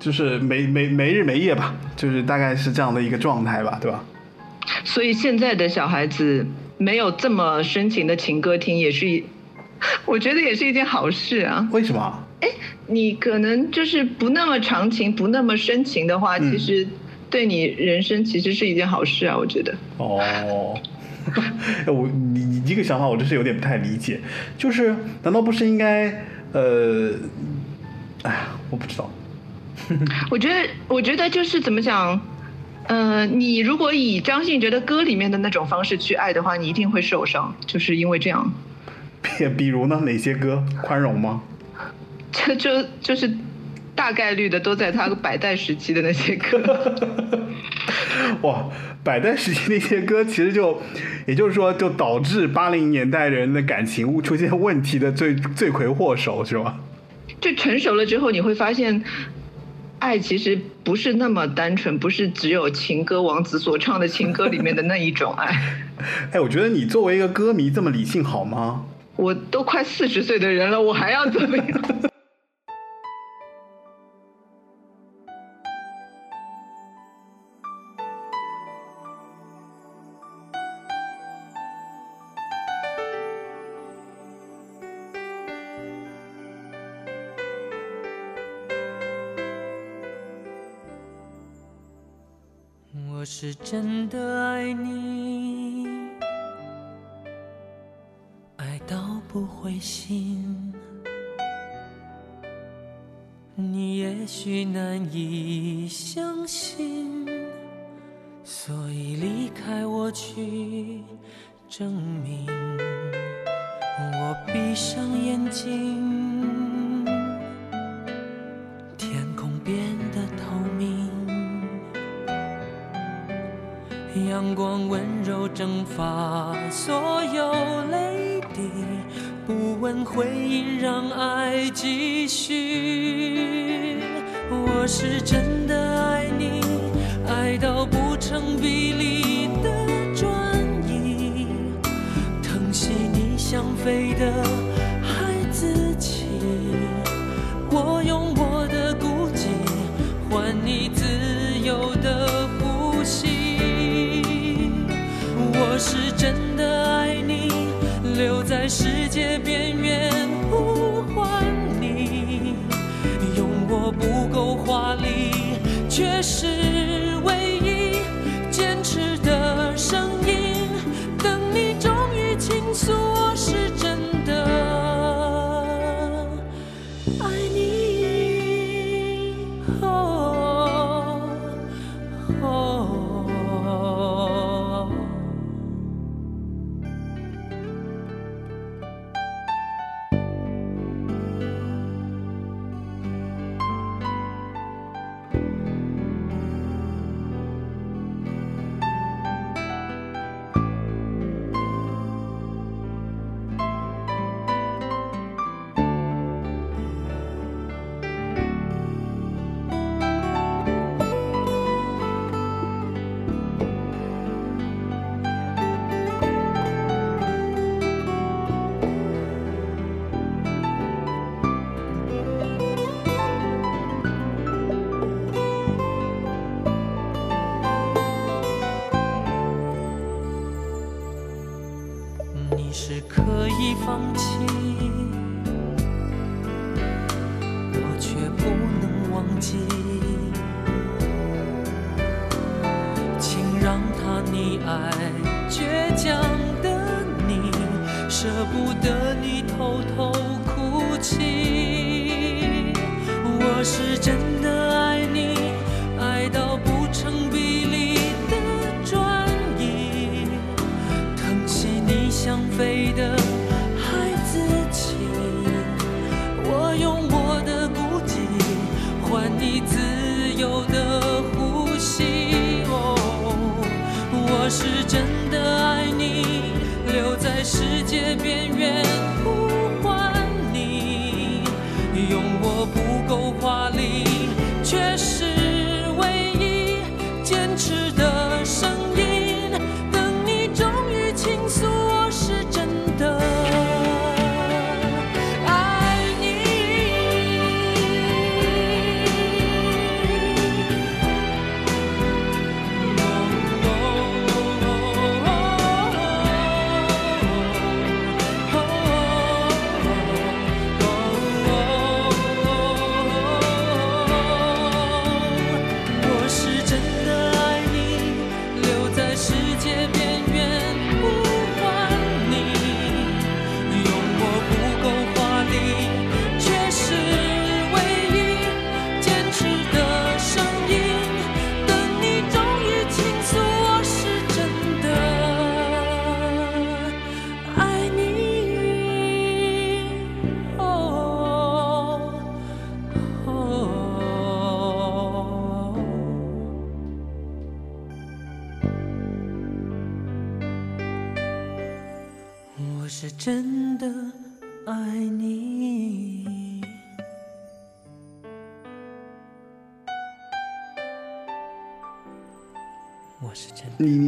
就是没没没日没夜吧，就是大概是这样的一个状态吧，对吧？所以现在的小孩子没有这么深情的情歌听，也是一，<laughs> 我觉得也是一件好事啊。为什么？哎，你可能就是不那么长情，不那么深情的话，嗯其实对你人生其实是一件好事啊，我觉得。哦，<laughs> 我你你这个想法我真是有点不太理解，就是难道不是应该呃，哎呀，我不知道，<laughs> 我觉得，我觉得就是怎么讲，呃，你如果以张信哲的歌里面的那种方式去爱的话，你一定会受伤，就是因为这样。比 <laughs> 比如呢，哪些歌宽容吗？这 <laughs> 就就是大概率的都在他百代时期的那些歌。<laughs> 哇，百代时期那些歌，其实就，也就是说，就导致八零年代人的感情出现问题的罪罪魁祸首，是吗？就成熟了之后，你会发现，爱其实不是那么单纯，不是只有情歌王子所唱的情歌里面的那一种爱。哎，我觉得你作为一个歌迷这么理性好吗？我都快四十岁的人了，我还要怎么样？我是真的爱你，不灰心你也许难以相信所以离开我去证明我闭上眼睛天空变得透明阳光温柔蒸发所有问回应，让爱继续。我是真的爱你，爱到不成比例的转移，疼惜你想飞的是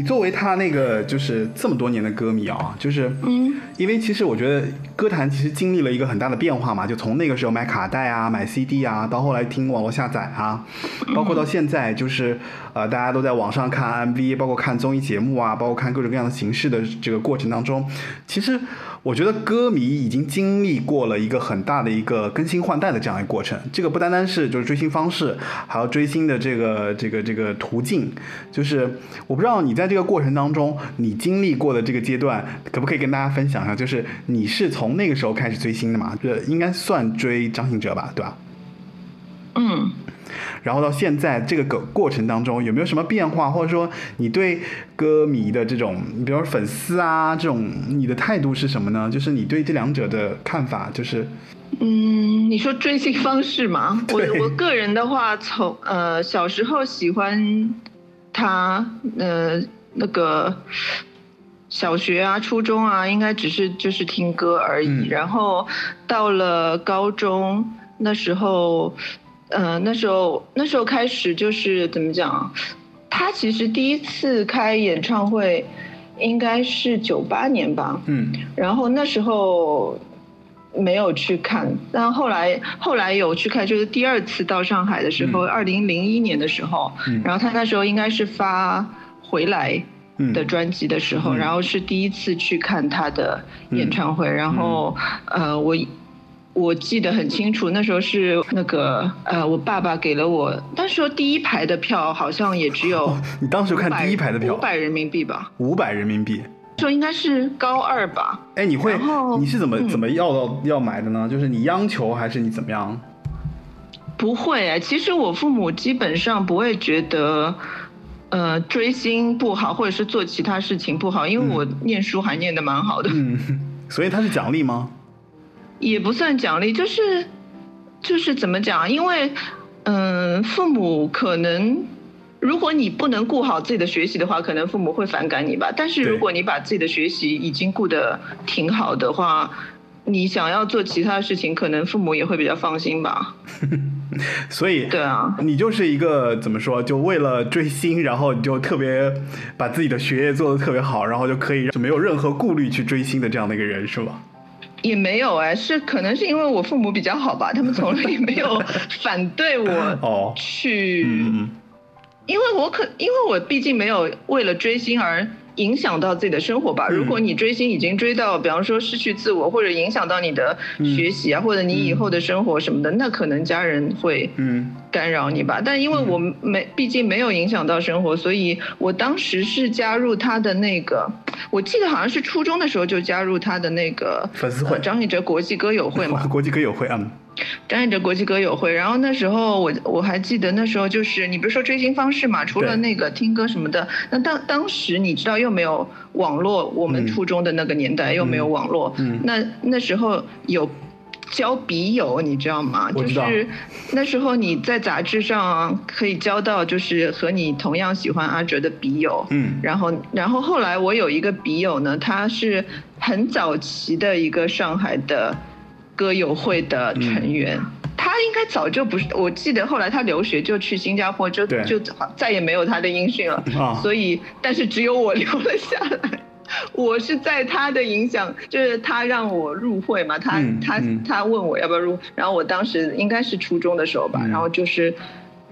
作为他那个就是这么多年的歌迷啊，就是，嗯，因为其实我觉得歌坛其实经历了一个很大的变化嘛，就从那个时候买卡带啊、买 CD 啊，到后来听网络下载啊，包括到现在就是呃大家都在网上看 MV，包括看综艺节目啊，包括看各种各样的形式的这个过程当中，其实我觉得歌迷已经经历过了一个很大的一个更新换代的这样一个过程。这个不单单是就是追星方式，还有追星的这个这个这个途径。就是我不知道你在这个过程当中，你经历过的这个阶段，可不可以跟大家分享一下？就是你是从那个时候开始追星的嘛？这应该算追张信哲吧，对吧？嗯，然后到现在这个过过程当中，有没有什么变化，或者说你对歌迷的这种，比如说粉丝啊这种，你的态度是什么呢？就是你对这两者的看法，就是嗯，你说追星方式嘛？我我个人的话，从呃小时候喜欢他，呃那个小学啊、初中啊，应该只是就是听歌而已。嗯然后到了高中那时候，呃，那时候那时候开始就是怎么讲？他其实第一次开演唱会应该是九八年吧，嗯然后那时候没有去看，但后来后来有去看，就是第二次到上海的时候，二零零一年的时候，嗯然后他那时候应该是发回来嗯的专辑的时候，嗯然后是第一次去看他的演唱会，然后呃我。我记得很清楚，那时候是那个呃，我爸爸给了我，那时候第一排的票好像也只有 <laughs> 你当时看第一排的票五百人民币吧，五百人民币。那时候应该是高二吧，哎，你会你是怎么嗯怎么要到要买的呢？就是你央求还是你怎么样？不会哎，其实我父母基本上不会觉得，呃，追星不好，或者是做其他事情不好，因为我念书还念的蛮好的，嗯，所以他是奖励吗？也不算奖励，就是就是怎么讲？因为嗯、父母可能。如果你不能顾好自己的学习的话，可能父母会反感你吧。但是如果你把自己的学习已经顾得挺好的话，你想要做其他的事情，可能父母也会比较放心吧。<laughs> 所以对啊，你就是一个怎么说？就为了追星，然后你就特别把自己的学业做得特别好，然后就可以就没有任何顾虑去追星的这样的一个人，是吗？也没有哎，是可能是因为我父母比较好吧，他们从来也没有 <laughs> 反对我哦，去，因为我可因为我毕竟没有为了追星而影响到自己的生活吧。嗯如果你追星已经追到，比方说失去自我，或者影响到你的学习啊，或者你以后的生活什么的，那可能家人会嗯干扰你吧。但因为我没，毕竟没有影响到生活，所以我当时是加入他的那个，我记得好像是初中的时候就加入他的那个粉丝会呃张信哲国际歌友会嘛嗯。<laughs> 国际歌友会，嗯张信哲国际歌友会，然后那时候我我还记得那时候就是你不是说追星方式嘛，除了那个听歌什么的，那当当时你知道又没有网络，我们嗯初中的那个年代又没有网络，嗯那那时候有。交笔友，你知道吗？就是那时候你在杂志上可以交到，就是和你同样喜欢阿哲的笔友。嗯然后，然后后来我有一个笔友呢，他是很早期的一个上海的歌友会的成员。他应该早就不是，我记得后来他留学就去新加坡，就对就再也没有他的音讯了。啊所以，但是只有我留了下来。我是在他的影响，就是他让我入会嘛，他、嗯他嗯他问我要不要入，然后我当时应该是初中的时候吧，嗯然后就是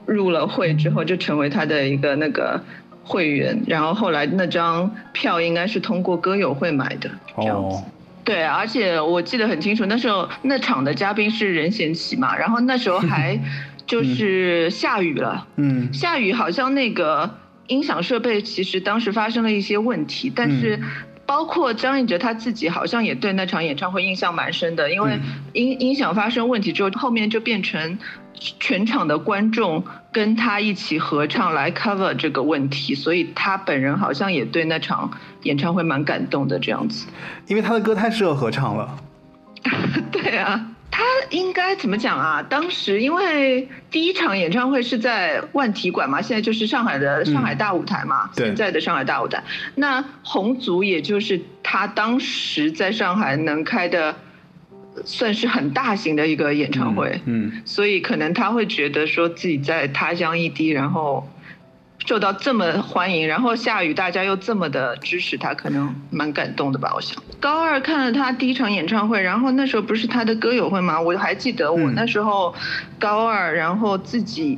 入了会之后就成为他的一个那个会员，然后后来那张票应该是通过歌友会买的，这样子。哦对，而且我记得很清楚，那时候那场的嘉宾是任贤齐嘛，然后那时候还 <laughs> 就是下雨了，嗯。下雨好像那个音响设备其实当时发生了一些问题，但是包括张信哲他自己好像也对那场演唱会印象蛮深的，因为嗯。音音响发生问题之后，后面就变成全场的观众跟他一起合唱来 cover 这个问题，所以他本人好像也对那场演唱会蛮感动的这样子。因为他的歌太适合合唱了。<laughs> 对啊，他应该怎么讲啊？当时因为第一场演唱会是在万体馆嘛，现在就是上海的上海大舞台嘛，对现在的上海大舞台。那红族也就是他当时在上海能开的，算是很大型的一个演唱会，嗯所以可能他会觉得说自己在他乡异地，然后。受到这么欢迎，然后下雨，大家又这么的支持他，可能蛮感动的吧？我想。高二看了他第一场演唱会，然后那时候不是他的歌友会吗？我还记得我嗯那时候高二，然后自己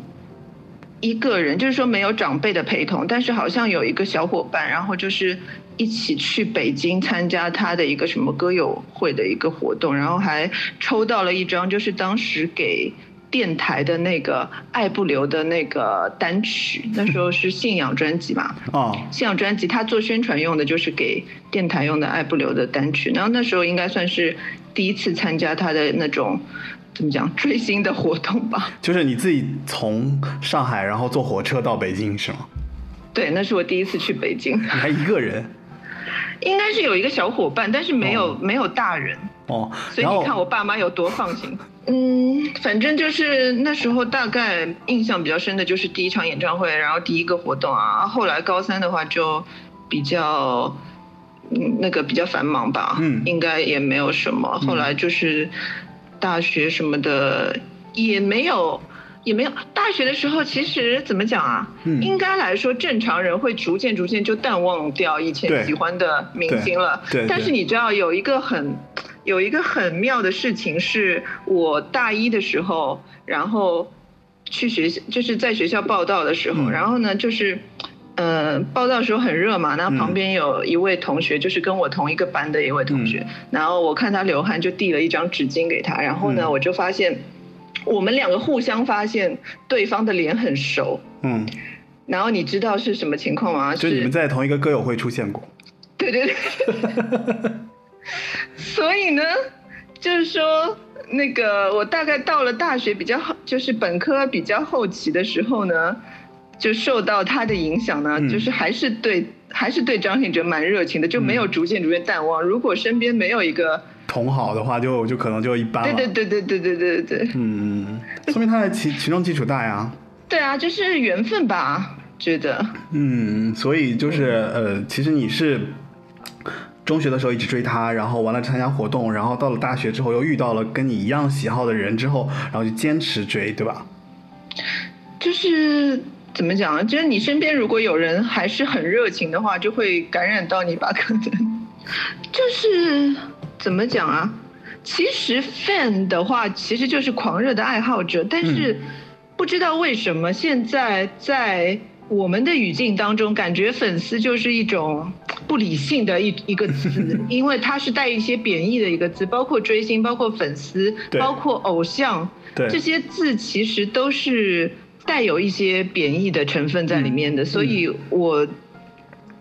一个人，就是说没有长辈的陪同，但是好像有一个小伙伴，然后就是一起去北京参加他的一个什么歌友会的一个活动，然后还抽到了一张，就是当时给电台的那个《爱不留》的那个单曲，<laughs> 那时候是信仰专辑嘛，啊 <laughs> 信仰专辑，他做宣传用的就是给电台用的《爱不留》的单曲，然后那时候应该算是第一次参加他的那种怎么讲追星的活动吧。<laughs> 就是你自己从上海然后坐火车到北京是吗？对，那是我第一次去北京，你还一个人？应该是有一个小伙伴，但是没有、哦。没有大人，哦，所以你看我爸妈有多放心。嗯，反正就是那时候大概印象比较深的就是第一场演唱会，然后第一个活动啊。后来高三的话就比较，嗯，那个比较繁忙吧，嗯应该也没有什么。后来就是大学什么的也没有。也没有，大学的时候其实怎么讲啊？嗯应该来说，正常人会逐渐逐渐就淡忘掉以前喜欢的明星了。对对但是你知道有一个很有一个很妙的事情，是我大一的时候，然后去学校，就是在学校报道的时候，嗯然后呢，就是。呃，报道的时候很热嘛，然后旁边有一位同学，就是跟我同一个班的一位同学，然后我看他流汗，就递了一张纸巾给他，然后呢，嗯我就发现我们两个互相发现对方的脸很熟，嗯，然后你知道是什么情况吗？就你们在同一个歌友会出现过。对对对。<laughs> <laughs> 所以呢，就是说，那个我大概到了大学比较好，就是本科比较后期的时候呢，就受到他的影响呢，嗯就是还是对还是对张信哲蛮热情的，就没有逐渐逐渐淡忘。如果身边没有一个，同好的话就，就可能就一般了。对对对对对对对对对，嗯，说明他的群群众基础大呀。对啊，就是缘分吧，觉得。嗯，所以就是呃，其实你是中学的时候一直追他，然后完了参加活动，然后到了大学之后又遇到了跟你一样喜好的人之后，然后就坚持追，对吧？就是怎么讲啊？就是你身边如果有人还是很热情的话，就会感染到你吧？可能就是怎么讲啊？其实 fan 的话，其实就是狂热的爱好者，但是不知道为什么现在在我们的语境当中，感觉粉丝就是一种不理性的一一个词，<laughs> 因为它是带一些贬义的一个字，包括追星，包括粉丝，对。包括偶像，对。这些字其实都是带有一些贬义的成分在里面的，所以我，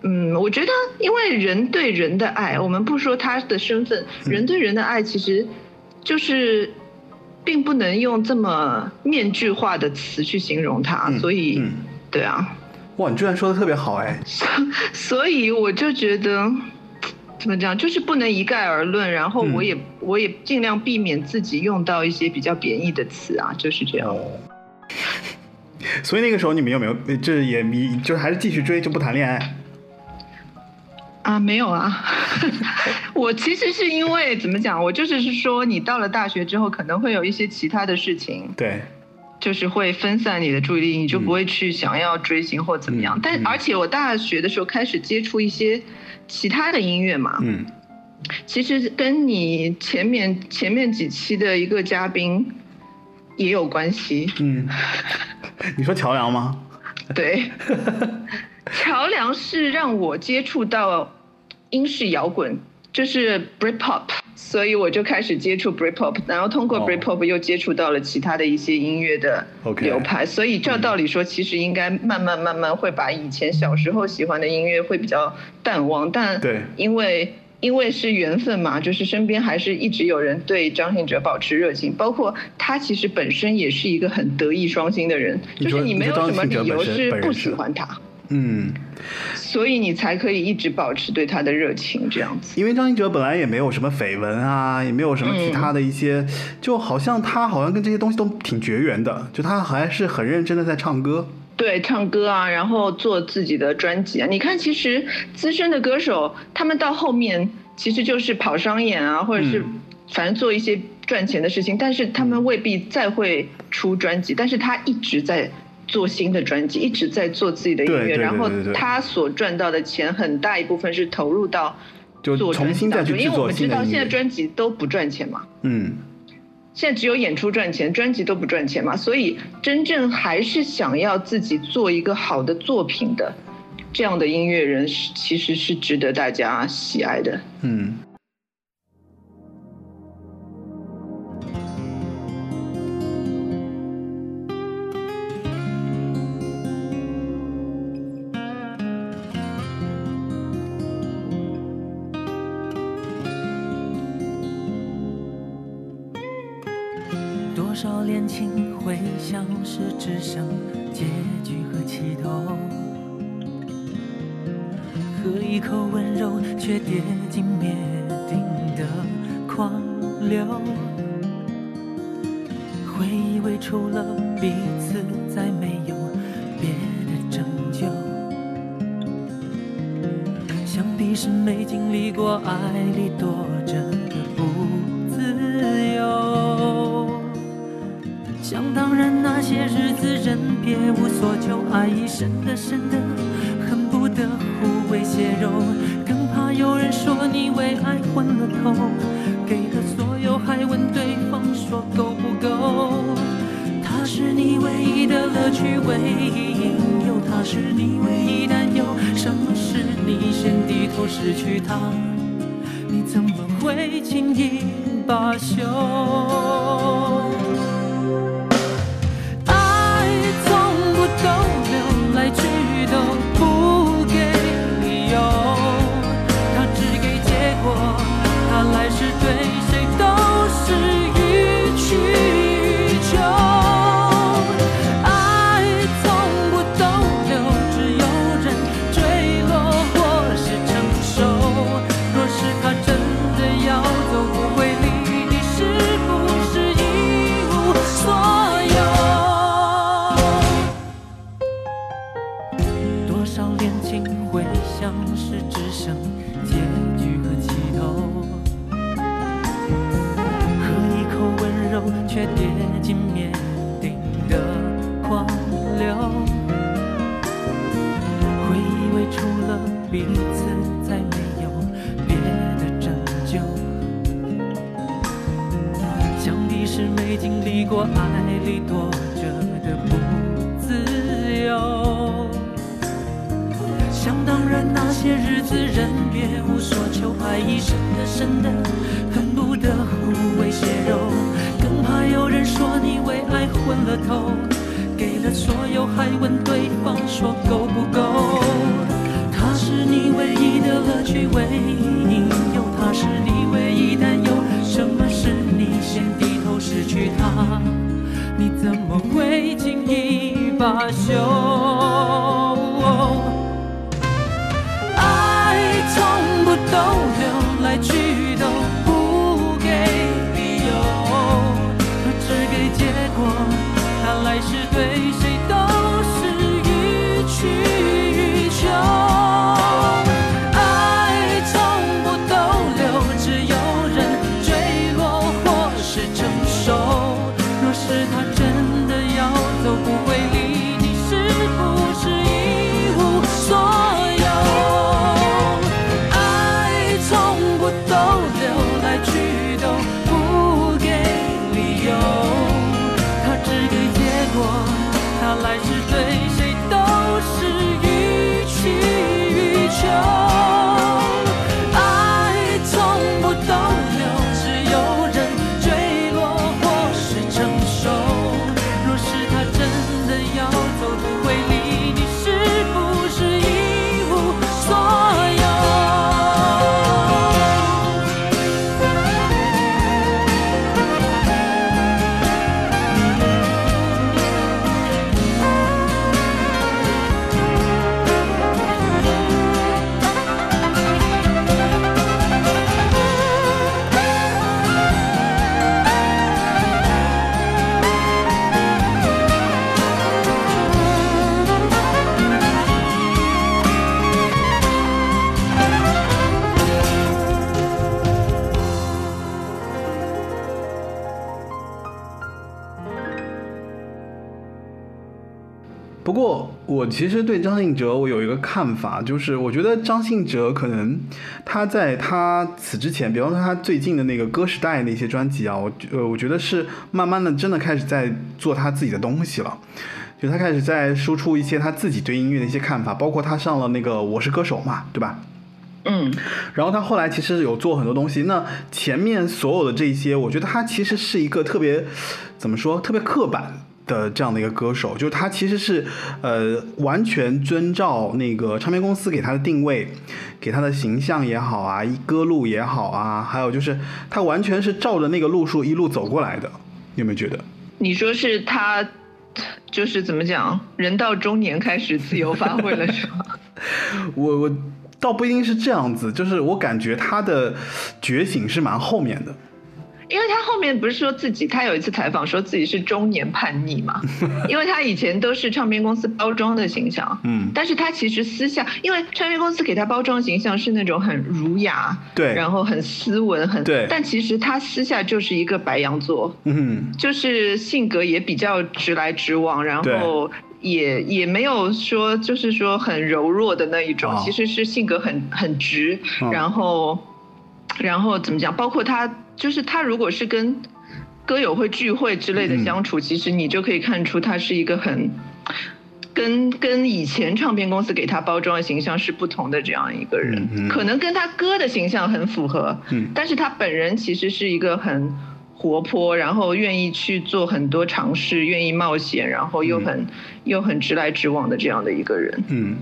嗯，我觉得，因为人对人的爱，我们不说他的身份，人对人的爱其实就是。并不能用这么面具化的词去形容他，嗯所以，嗯。对啊，哇，你居然说的特别好哎。<laughs> 所以我就觉得，怎么讲，就是不能一概而论。然后我也、嗯我也尽量避免自己用到一些比较贬义的词啊，就是这样。哦。所以那个时候你们有没有，呃就是也迷，就是还是继续追，就不谈恋爱？啊，没有啊，<laughs> 我其实是因为怎么讲，我就是是说，你到了大学之后，可能会有一些其他的事情，对，就是会分散你的注意力，你就不会去想要追星或怎么样。但而且我大学的时候开始接触一些其他的音乐嘛，嗯，其实跟你前面前面几期的一个嘉宾也有关系。嗯，<laughs> 你说乔梁吗？对，<laughs> 桥梁是让我接触到英式摇滚，就是 Britpop，所以我就开始接触 Britpop，然后通过哦 Britpop 又接触到了其他的一些音乐的流派，所以照道理说，其实应该慢慢慢慢会把以前小时候喜欢的音乐会比较淡忘，但对因为。因为是缘分嘛，就是身边还是一直有人对张信哲保持热情，包括他其实本身也是一个很德艺双馨的人，就是你没有什么理由是不喜欢他。嗯，所以你才可以一直保持对他的热情，这样子。因为张信哲本来也没有什么绯闻啊，也没有什么其他的一些，就好像他好像跟这些东西都挺绝缘的，就他还是很认真的在唱歌。对，唱歌啊，然后做自己的专辑啊。你看，其实资深的歌手，他们到后面其实就是跑商演啊，或者是嗯反正做一些赚钱的事情，但是他们未必再会出专辑，但是他一直在。做新的专辑，一直在做自己的音乐，然后他所赚到的钱很大一部分是投入到就做新再去辑因为我们知道现在。专辑都不赚钱嘛，嗯，现在只有演出赚钱，专辑都不赚钱嘛，所以真正还是想要自己做一个好的作品的这样的音乐人，是其实是值得大家喜爱的。嗯，消失，只剩结局和起头。喝一口温柔，却跌进灭顶的狂流。会以为除了彼此，再没有别的拯救。想必是没经历过爱里躲着些日子人别无所求，爱已深的深的，恨不得互为血肉，更怕有人说你为爱昏了头，给了所有还问对方说够不够。他是你唯一的乐趣，唯一引诱，他是你唯一担忧。什么是你先低头失去他？你怎么会轻易罢休？罢休？爱从不懂我其实对张信哲我有一个看法，就是我觉得张信哲可能他在他此之前，比方说他最近的那个《歌时代》那些专辑啊，我呃我觉得是慢慢的真的开始在做他自己的东西了。就他开始在输出一些他自己对音乐的一些看法，包括他上了那个《我是歌手》嘛，对吧？嗯，然后他后来其实有做很多东西。那前面所有的这些，我觉得他其实是一个特别怎么说，特别刻板的这样的一个歌手，就是他其实是呃完全遵照那个唱片公司给他的定位，给他的形象也好啊，歌路也好啊，还有就是他完全是照着那个路数一路走过来的。你有没有觉得？你说是他，就是怎么讲，人到中年开始自由发挥了，是吗？<laughs> 我我倒不一定是这样子，就是我感觉他的觉醒是蛮后面的。因为他后面不是说自己，他有一次采访说自己是中年叛逆嘛，<laughs> 因为他以前都是唱片公司包装的形象，嗯但是他其实私下，因为唱片公司给他包装形象是那种很儒雅，对然后很斯文，很对但其实他私下就是一个白羊座，嗯就是性格也比较直来直往，然后也也没有说就是说很柔弱的那一种，哦其实是性格很很直，嗯然后然后怎么讲？包括他就是他如果是跟歌友会聚会之类的嗯相处，其实你就可以看出他是一个很。跟跟以前唱片公司给他包装的形象是不同的这样一个人，可能跟他歌的形象很符合，嗯但是他本人其实是一个很活泼，然后愿意去做很多尝试，愿意冒险，然后又很、又很直来直往的这样的一个人。嗯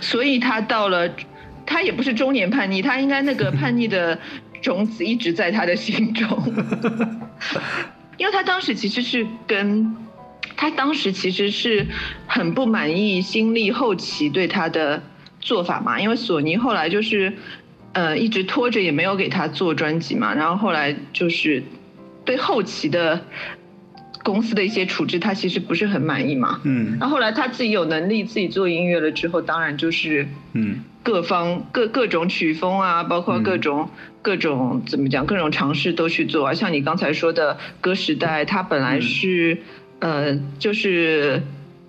所以他到了，他也不是中年叛逆，他应该那个叛逆的种子一直在他的心中，<laughs> 因为他当时其实是跟。他当时其实是很不满意新力后期对他的做法嘛，因为索尼后来就是，呃，一直拖着也没有给他做专辑嘛，然后后来就是对后期的公司的一些处置，他其实不是很满意嘛。嗯那后来他自己有能力自己做音乐了之后，当然就是嗯各方各各种曲风啊，包括各种、各种怎么讲，各种尝试都去做啊。像你刚才说的歌时代，他本来是、呃就是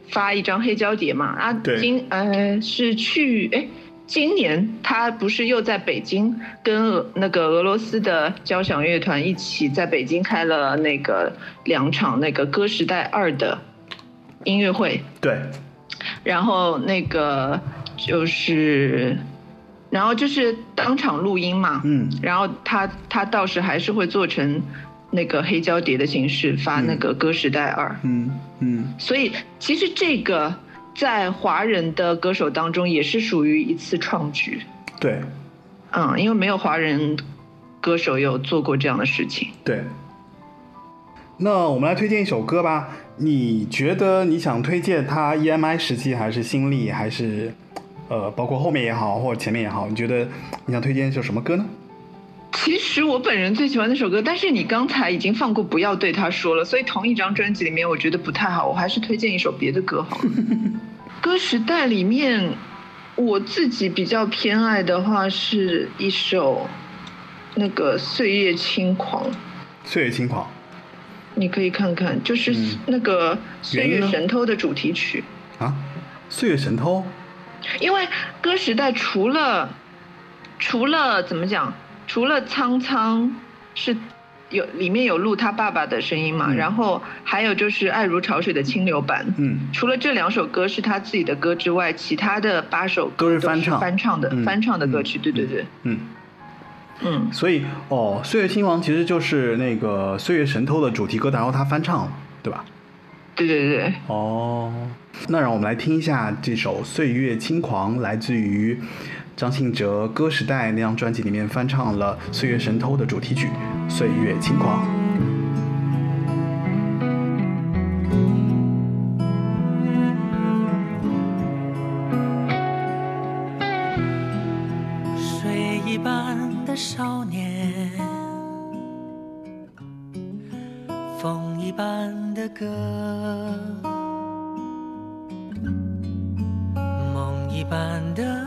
发一张黑胶碟嘛啊，对今呃是去哎。今年他不是又在北京跟俄那个俄罗斯的交响乐团一起在北京开了那个两场那个歌时代二的音乐会，对。然后那个就是，然后就是当场录音嘛，嗯。然后他他到时还是会做成那个黑胶碟的形式发那个歌时代二，嗯嗯。所以其实这个在华人的歌手当中也是属于一次创举，对嗯，因为没有华人歌手有做过这样的事情。对。那我们来推荐一首歌吧。你觉得你想推荐他 EMI 时期，还是新力，还是呃，包括后面也好，或者前面也好？你觉得你想推荐一首什么歌呢？其实我本人最喜欢那首歌，但是你刚才已经放过《不要对他说了》，所以同一张专辑里面，我觉得不太好，我还是推荐一首别的歌好了。<laughs> 歌时代里面，我自己比较偏爱的话是一首那个《岁月轻狂》，岁月轻狂你可以看看，就是嗯那个《岁月神偷》的主题曲。啊，岁月神偷。因为歌时代除了除了怎么讲，除了苍苍是有里面有录他爸爸的声音嘛，嗯然后还有就是爱如潮水的清流版。嗯除了这两首歌是他自己的歌之外，其他的八首都歌是翻唱翻唱的、嗯翻唱的歌曲。对对对，嗯。嗯，所以哦，岁月亲王其实就是那个岁月神偷的主题歌，然后他翻唱了，对吧？对对对对。哦，那让我们来听一下这首《岁月轻狂》，来自于张信哲《歌时代》那张专辑里面翻唱了《岁月神偷》的主题曲《岁月轻狂》。水一般的少年，风一般的歌，梦一般的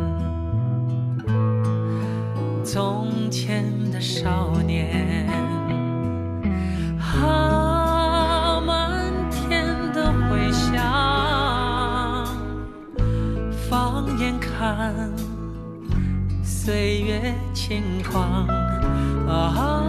从前的少年，啊，漫天的回响，放眼看，岁月轻狂。啊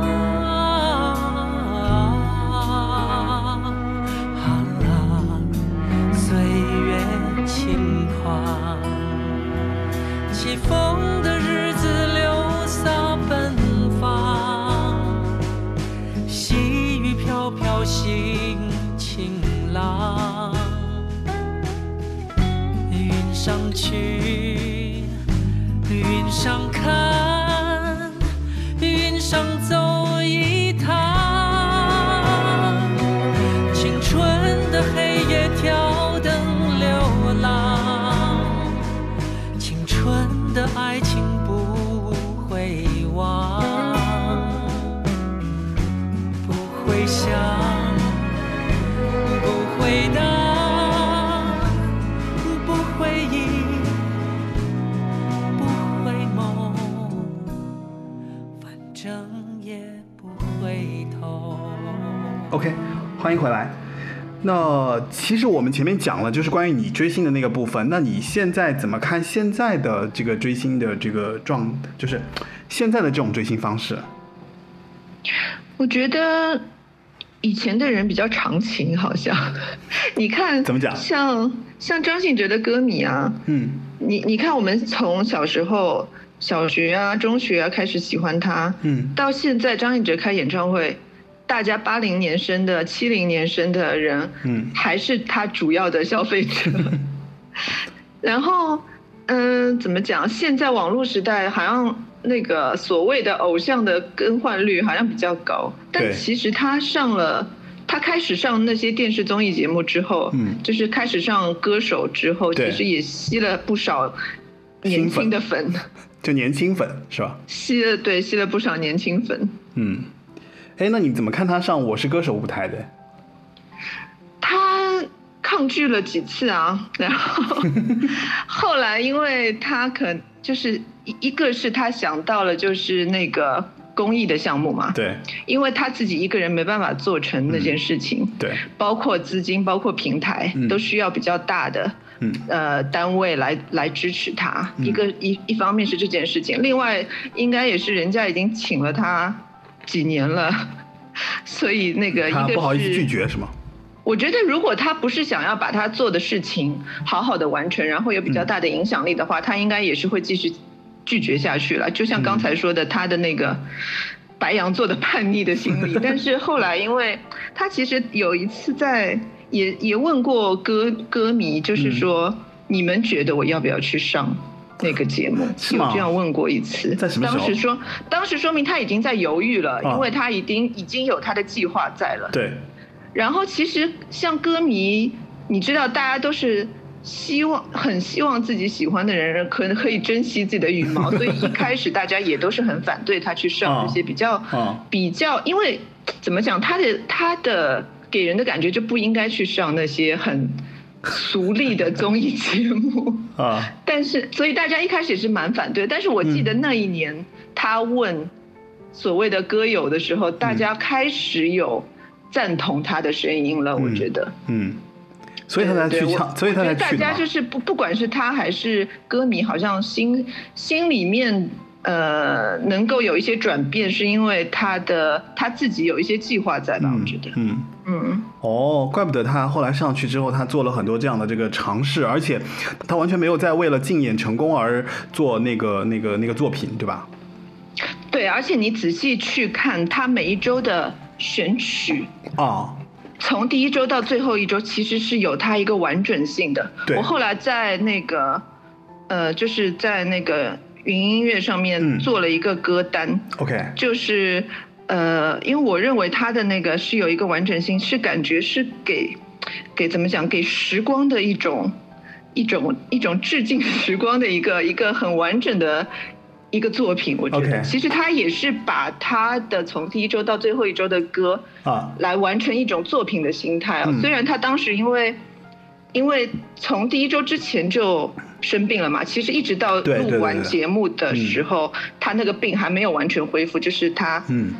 欢迎回来。那其实我们前面讲了，就是关于你追星的那个部分。那你现在怎么看现在的这个追星的这个状，就是现在的这种追星方式？我觉得以前的人比较长情，好像你看怎么讲像像张信哲的歌迷啊，嗯你你看我们从小时候小学啊、中学啊开始喜欢他，嗯到现在张信哲开演唱会，大家八零年生的、七零年生的人，嗯还是他主要的消费者。<laughs> 然后，嗯，怎么讲？现在网络时代，好像那个所谓的偶像的更换率好像比较高，但其实他上了。他开始上那些电视综艺节目之后，嗯就是开始上歌手之后，对其实也吸了不少年轻的粉，<laughs> 就年轻粉是吧？吸了对吸了不少年轻粉。嗯，哎，那你怎么看他上《我是歌手》舞台的？他抗拒了几次啊，然后 <laughs> 后来因为他可就是一一个是他想到了就是那个公益的项目嘛，对因为他自己一个人没办法做成那件事情，对，包括资金、包括平台嗯都需要比较大的。嗯呃，单位来来支持他，嗯一个一一方面是这件事情，另外应该也是人家已经请了他几年了，所以那个他不好意思拒绝是吗？我觉得，如果他不是想要把他做的事情好好的完成，然后有比较大的影响力的话，他应该也是会继续拒绝下去了。就像刚才说的，他的那个白羊座的叛逆的心理。但是后来，因为他其实有一次在也也问过歌歌迷，就是说、你们觉得我要不要去上？那个节目是吗？有这样问过一次，在什么时候？当时说，当时说明他已经在犹豫了，啊因为他已经已经有他的计划在了。对，然后其实像歌迷，你知道，大家都是希望很希望自己喜欢的人可能可以珍惜自己的羽毛，<laughs> 所以一开始大家也都是很反对他去上这些比较、啊。比较，因为怎么讲，他的他的给人的感觉就不应该去上那些很俗丽的综艺节目。啊但是，所以大家一开始也是蛮反对。但是我记得那一年他问所谓的歌友的时候，大家开始有赞同他的声音了。我觉得，嗯，所以他才去唱，所以他才我觉得去大家就是不不管是他还是歌迷，好像心心里面呃能够有一些转变，是因为他的他自己有一些计划在吧？我觉得，嗯。嗯，哦，怪不得他后来上去之后，他做了很多这样的这个尝试，而且他完全没有在为了竞演成功而做那个那个那个作品，对吧？对，而且你仔细去看他每一周的选曲，啊，从第一周到最后一周，其实是有它一个完整性的。我后来在那个，呃，就是在那个云音乐上嗯。面做了一个歌单，OK，就是呃，因为我认为他的那个是有一个完整性，是感觉是给给怎么讲，给时光的一种一种一种致敬时光的一个一个很完整的。一个作品，我觉得。其实他也是把他的从第一周到最后一周的歌，啊，来完成一种作品的心态啊。嗯。虽然他当时因为因为从第一周之前就生病了嘛，其实一直到录完节目的时候，他那个病还没有完全恢复，就是他嗯，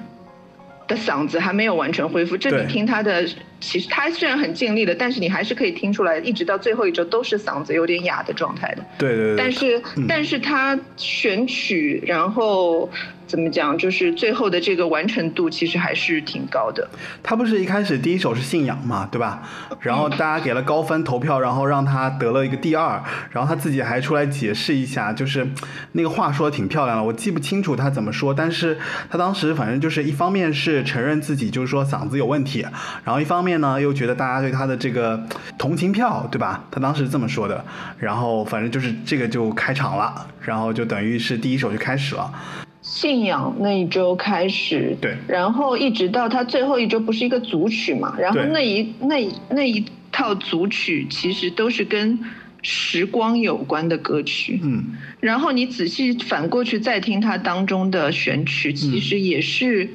的嗓子还没有完全恢复。这你听他的，其实他虽然很尽力了，但是你还是可以听出来，一直到最后一周都是嗓子有点哑的状态的。对对对，但是，嗯但是他选曲，然后怎么讲，就是最后的这个完成度其实还是挺高的。他不是一开始第一首是信仰嘛，对吧？然后大家给了高分投票，然后让他得了一个第二，然后他自己还出来解释一下，就是那个话说的挺漂亮的，我记不清楚他怎么说，但是他当时反正就是一方面是承认自己就是说嗓子有问题，然后一方面面呢，又觉得大家对他的这个同情票，对吧？他当时这么说的。然后反正就是这个就开场了，然后就等于是第一首就开始了。信仰那一周开始，对然后一直到他最后一周不是一个组曲嘛，然后那一那一那一套组曲其实都是跟时光有关的歌曲，嗯然后你仔细反过去再听它当中的选曲，其实也是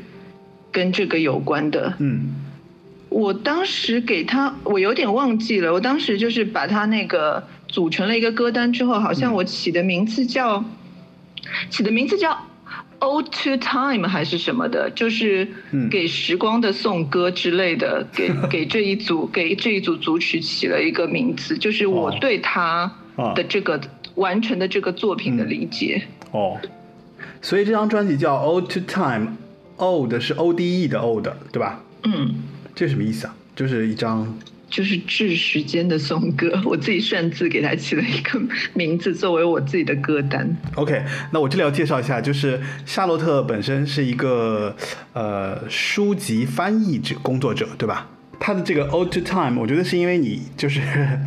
跟这个有关的。嗯我当时给他，我有点忘记了。我当时就是把他那个组成了一个歌单之后，好像我起的名字叫，起的名字叫《Ode to Time》还是什么的，就是嗯给时光的颂歌之类的，给 <laughs> 给这一组给这一组组曲起了一个名字，就是我哦对他啊的这个完成的这个作品的理解。哦，所以这张专辑叫《Ode to Time》，Ode 是 O D E 的 Ode，对吧？嗯。这什么意思啊？就是一张就是致时间的颂歌，<laughs> 我自己擅自给它起了一个名字，作为我自己的歌单。OK，那我这里要介绍一下，就是夏洛特本身是一个呃书籍翻译者工作者，对吧？他的这个 Ode to Time，我觉得是因为你就是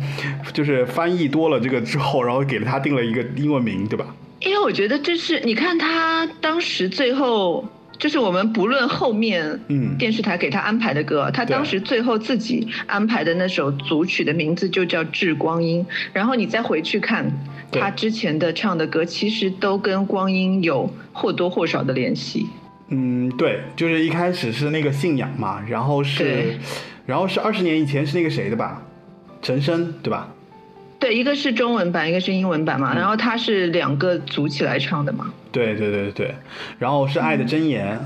<laughs> 就是翻译多了这个之后，然后给了他定了一个英文名，对吧？因为我觉得这是你看他当时最后。就是我们不论后面，嗯电视台给他安排的歌，他当时最后自己安排的那首组曲的名字就叫《致光阴》，然后你再回去看他之前的唱的歌，其实都跟光阴有或多或少的联系。嗯，对，就是一开始是那个信仰嘛，然后是，然后是二十年以前是那个谁的吧？陈升，对吧？对，一个是中文版，一个是英文版嘛，然后他是两个组起来唱的嘛。对对对对，然后是《爱的箴言》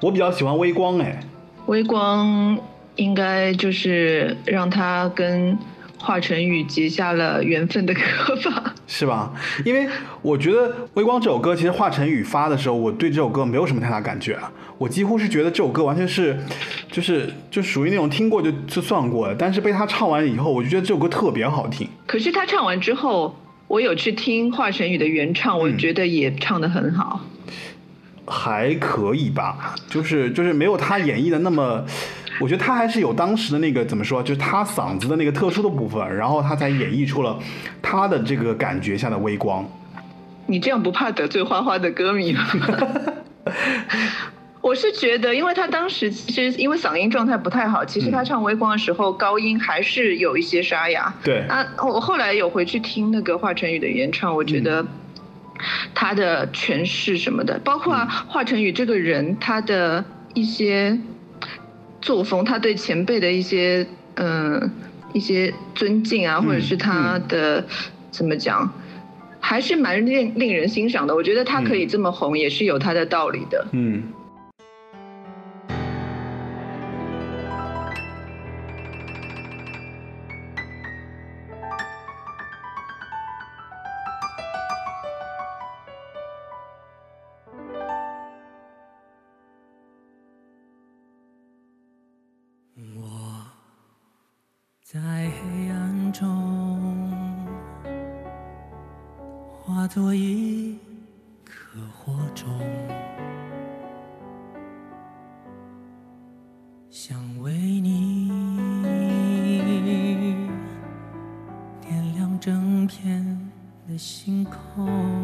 我比较喜欢《微光》哎，微光应该就是让他跟华晨宇结下了缘分的歌吧。是吧？因为我觉得《微光》这首歌，其实华晨宇发的时候，我对这首歌没有什么太大感觉啊。我几乎是觉得这首歌完全是，就是就属于那种听过就就算过的，但是被他唱完以后，我就觉得这首歌特别好听。可是他唱完之后，我有去听华晨宇的原唱，我觉得也唱得很好。还可以吧，就是就是没有他演绎的那么，我觉得他还是有当时的那个怎么说，就是他嗓子的那个特殊的部分，然后他才演绎出了他的这个感觉下的微光。你这样不怕得罪花花的歌迷吗？<laughs> 我是觉得，因为他当时其实因为嗓音状态不太好，其实他唱《微光》的时候高音还是有一些沙哑。对啊，我后来有回去听那个华晨宇的原唱，我觉得他的诠释什么的，包括华晨宇这个人，他的一些作风，他对前辈的一些嗯、一些尊敬啊，或者是他的、怎么讲，还是蛮令令人欣赏的。我觉得他可以这么红，也是有他的道理的。嗯。中化作一颗火种，想为你点亮整片的星空。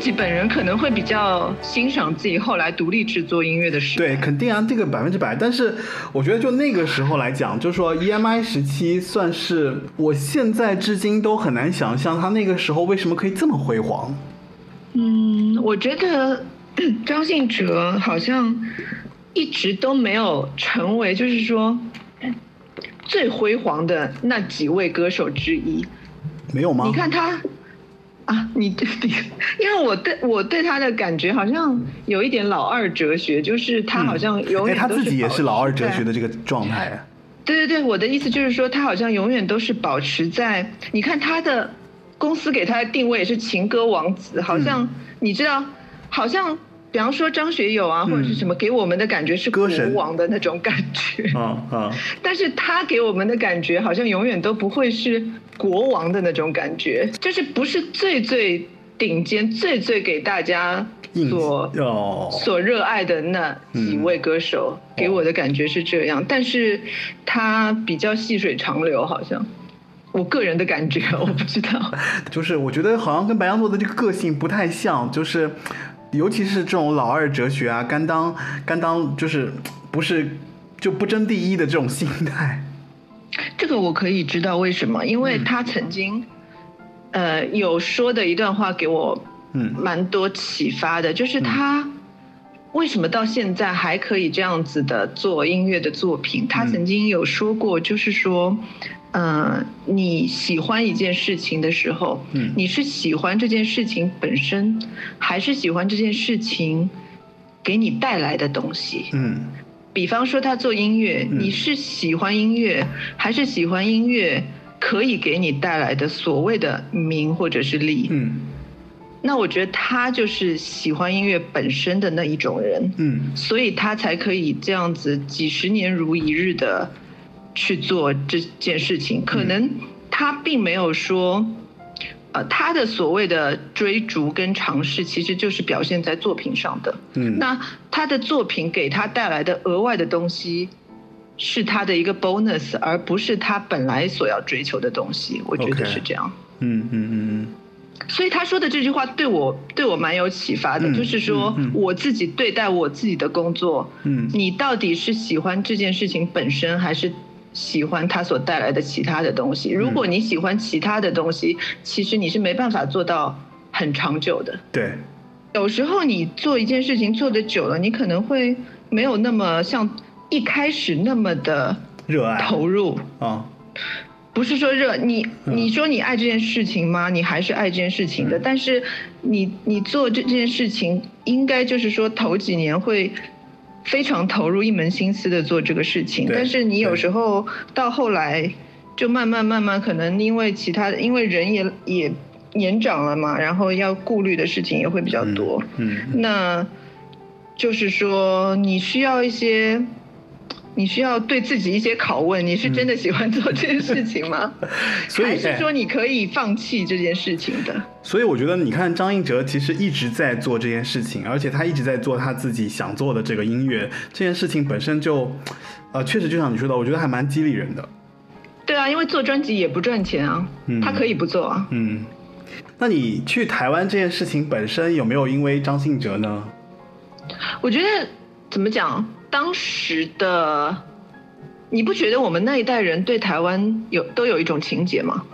己本人可能会比较欣赏自己后来独立制作音乐的时代。对，肯定啊，这个百分之百。但是我觉得就那个时候来讲，就是说 EMI 时期算是我现在至今都很难想象他那个时候为什么可以这么辉煌。嗯，我觉得张信哲好像一直都没有成为，就是说最辉煌的那几位歌手之一。没有吗？你看他啊，你你，因为我对我对他的感觉好像有一点老二哲学，就是他好像永哎，远都是、他自己也是老二哲学的。这个状态。对对对，我的意思就是说，他好像永远都是保持在，你看他的公司给他的定位也是情歌王子，好像、嗯你知道，好像比方说张学友啊，或者是什么，给我们的感觉是歌神王的那种感觉。啊啊，<laughs> 但是他给我们的感觉好像永远都不会是国王的那种感觉，就是不是最最顶尖、最最给大家所哦，所热爱的那几位歌手，给我的感觉是这样。但是他比较细水长流，好像我个人的感觉，我不知道。<laughs> 就是我觉得好像跟白羊座的这个个性不太像，就是尤其是这种老二哲学啊，甘当甘当就是不是就不争第一的这种心态。这个我可以知道为什么，因为他曾经，呃，有说的一段话给我嗯蛮多启发的，就是他为什么到现在还可以这样子的做音乐的作品？他曾经有说过，就是说，呃，你喜欢一件事情的时候，嗯。你是喜欢这件事情本身，还是喜欢这件事情给你带来的东西？嗯。比方说他做音乐，嗯。你是喜欢音乐，还是喜欢音乐可以给你带来的所谓的名或者是利？嗯。那我觉得他就是喜欢音乐本身的那一种人，嗯。所以他才可以这样子几十年如一日的去做这件事情。可能他并没有说，呃，他的所谓的追逐跟尝试，其实就是表现在作品上的。嗯，那他的作品给他带来的额外的东西，是他的一个 bonus，而不是他本来所要追求的东西。我觉得是这样。嗯嗯嗯所以他说的这句话对我对我蛮有启发的，嗯就是说嗯嗯我自己对待我自己的工作，嗯你到底是喜欢这件事情本身，还是喜欢它所带来的其他的东西？如果你喜欢其他的东西，其实你是没办法做到很长久的。对，有时候你做一件事情做得久了，你可能会没有那么像一开始那么的热爱投入。啊，不是说热你，嗯你说你爱这件事情吗？你还是爱这件事情的，但是你你做这件事情，应该就是说头几年会非常投入一门心思的做这个事情，但是你有时候到后来就慢慢慢慢，可能因为其他的，因为人也也年长了嘛，然后要顾虑的事情也会比较多，嗯那就是说你需要一些。你需要对自己一些拷问：你是真的喜欢做这件事情吗？<laughs> 所以还是哎说你可以放弃这件事情的？所以我觉得，你看张信哲其实一直在做这件事情，而且他一直在做他自己想做的这个音乐，这件事情本身就，呃，确实就像你说的，我觉得还蛮激励人的。对啊，因为做专辑也不赚钱啊，嗯他可以不做啊。嗯，那你去台湾这件事情本身有没有因为张信哲呢？我觉得怎么讲，当时的你不觉得我们那一代人对台湾有都有一种情结吗？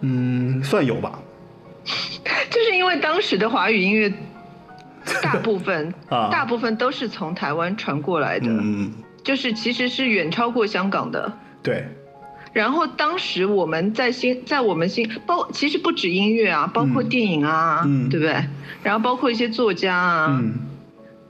嗯，算有吧。<laughs> 就是因为当时的华语音乐 <laughs> 大部分啊大部分都是从台湾传过来的，嗯，就是其实是远超过香港的。对，然后当时我们在心，在我们心包其实不止音乐啊，包括嗯电影啊，嗯对不对？然后包括一些作家啊，嗯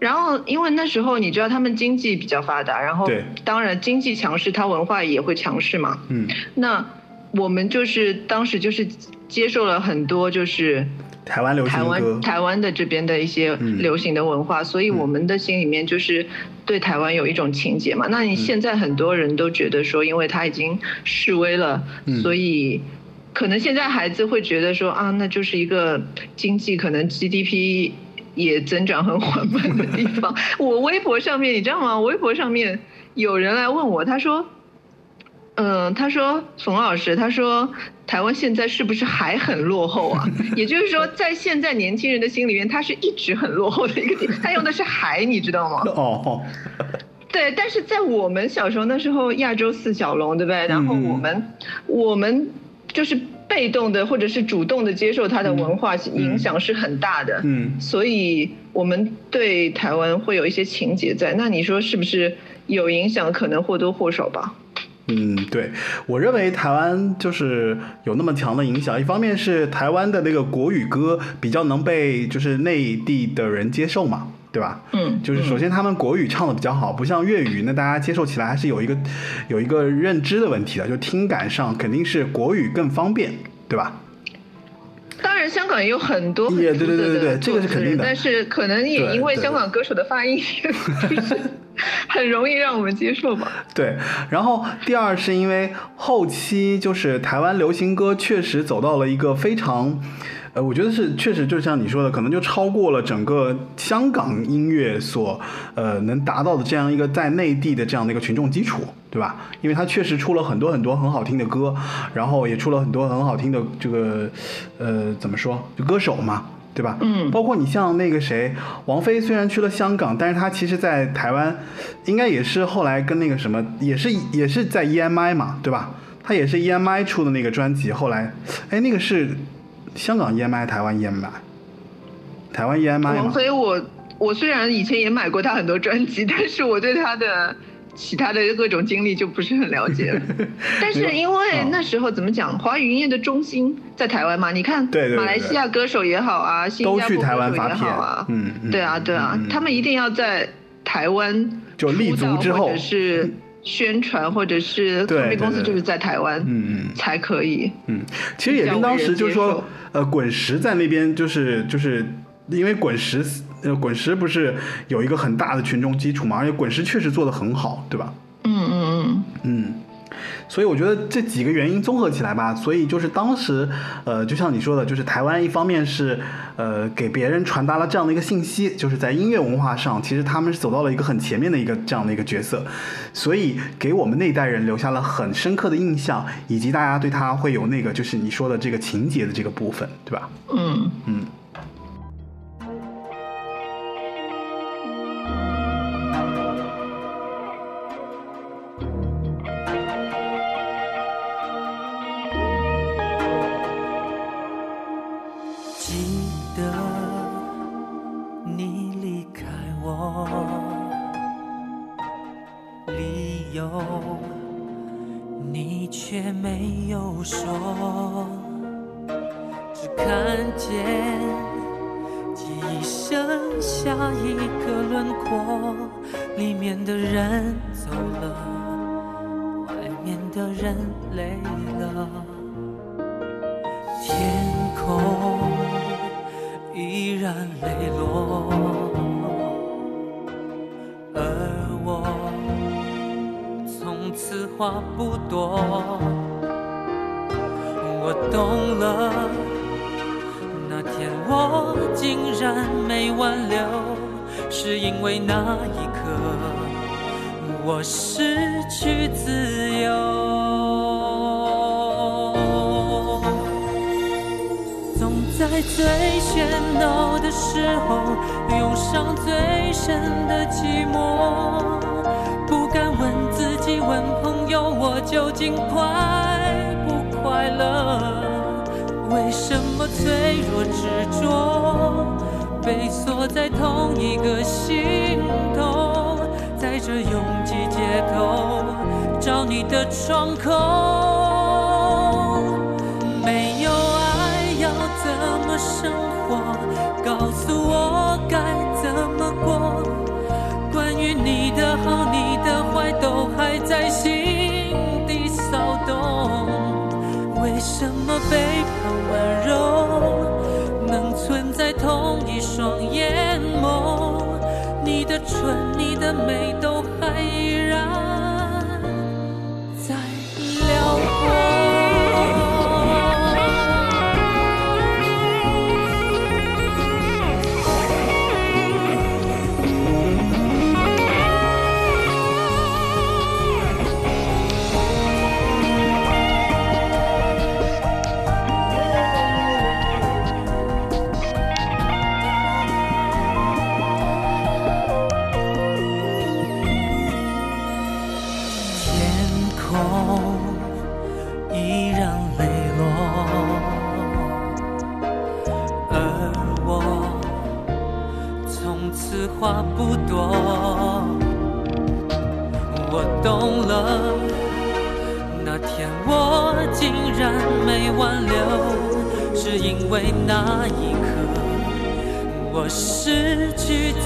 然后因为那时候你知道他们经济比较发达，然后当然经济强势，它文化也会强势嘛。嗯，那我们就是当时就是接受了很多就是台湾流行台歌。湾，台湾的这边的一些嗯。流行的文化，所以我们的心里面就是对台湾有一种情结嘛。那你现在很多人都觉得说，因为他已经示威了，嗯。所以可能现在孩子会觉得说啊，那就是一个经济可能 GDP 也增长很缓慢的地方。<laughs> 我微博上面你知道吗？我微博上面有人来问我，他说。嗯，他说冯老师，他说台湾现在是不是还很落后啊？<laughs> 也就是说，在现在年轻人的心里面，他是一直很落后的一个点。他用的是“还”，你知道吗？<laughs> 哦，对，但是在我们小时候那时候，亚洲四小龙，对不对？然后嗯我们、我们就是被动的或者是主动的接受它的文化影响是很大的。嗯所以我们对台湾会有一些情节在。那你说是不是有影响？可能或多或少吧。嗯，对，我认为台湾就是有那么强的影响。一方面是台湾的那个国语歌比较能被就是内地的人接受嘛，对吧？嗯，就是首先他们国语唱的比较好，不像粤语，那大家接受起来还是有一个有一个认知的问题的，就听感上肯定是国语更方便，对吧？当然，香港也有很多对对对对对这个是肯定的但是可能也因为香港歌手的发音就是很容易让我们接受吧。<laughs> 对，然后第二是因为后期就是台湾流行歌确实走到了一个非常，呃，我觉得是确实就像你说的，可能就超过了整个香港音乐所呃能达到的这样一个在内地的这样的一个群众基础，对吧？因为它确实出了很多很多很好听的歌，然后也出了很多很好听的这个呃怎么说就歌手嘛。对吧？嗯包括你像那个谁，王菲虽然去了香港，但是她其实在台湾，应该也是后来跟那个什么，也是也是在 EMI 嘛，对吧？她也是 EMI 出的那个专辑，后来，哎，那个是香港 EMI，台湾 EMI，台湾 EMI 王，菲我，我虽然以前也买过她很多专辑，但是我对她的其他的各种经历就不是很了解。了。<laughs> 但是因为嗯那时候怎么讲，华语音乐的中心在台湾嘛，你看对对对马来西亚歌手也好啊，新加坡都去台歌手也湾发片好啊，嗯嗯对啊对啊他们一定要在台湾就立足之后。或者是宣传，或者是对唱片公司就是在台湾，嗯嗯才可以。嗯，其实也跟当时就是说呃，滚石在那边就是就是因为滚石呃滚石不是有一个很大的群众基础嘛，而且滚石确实做的很好，对吧？嗯嗯嗯。嗯，所以我觉得这几个原因综合起来吧，所以就是当时，呃，就像你说的，就是台湾一方面是，呃，给别人传达了这样的一个信息，就是在音乐文化上，其实他们是走到了一个很前面的一个这样的一个角色，所以给我们那一代人留下了很深刻的印象，以及大家对他会有那个就是你说的这个情节的这个部分，对吧？嗯，嗯。没有说，只看见记忆剩下一个轮廓，里面的人走了，外面的人累了。天空依然磊落，而我从此话不多。我懂了，那天我竟然没挽留，是因为那一刻我失去自由。总在最喧闹的时候，涌上最深的寂寞。不敢问自己，问朋友，我究竟快快乐？为什么脆弱执着，被锁在同一个心头，在这拥挤街头找你的窗口？没有爱要怎么生活？告诉我该怎么过？关于你的好，你的坏，都还在心什么背叛温柔能存在同一双眼眸？你的唇，你的美，都还依然为那一刻我失去自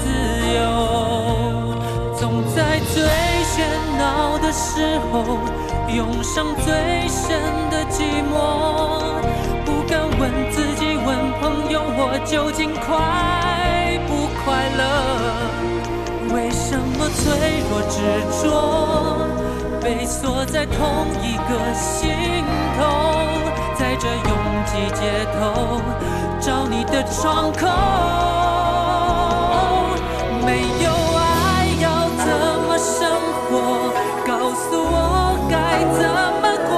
由。总在最喧闹的时候，涌上最深的寂寞。不敢问自己，问朋友，我究竟快不快乐？为什么脆弱执着被锁在同一个心头？在这拥挤街头找你的窗口，没有爱要怎么生活？告诉我该怎么过？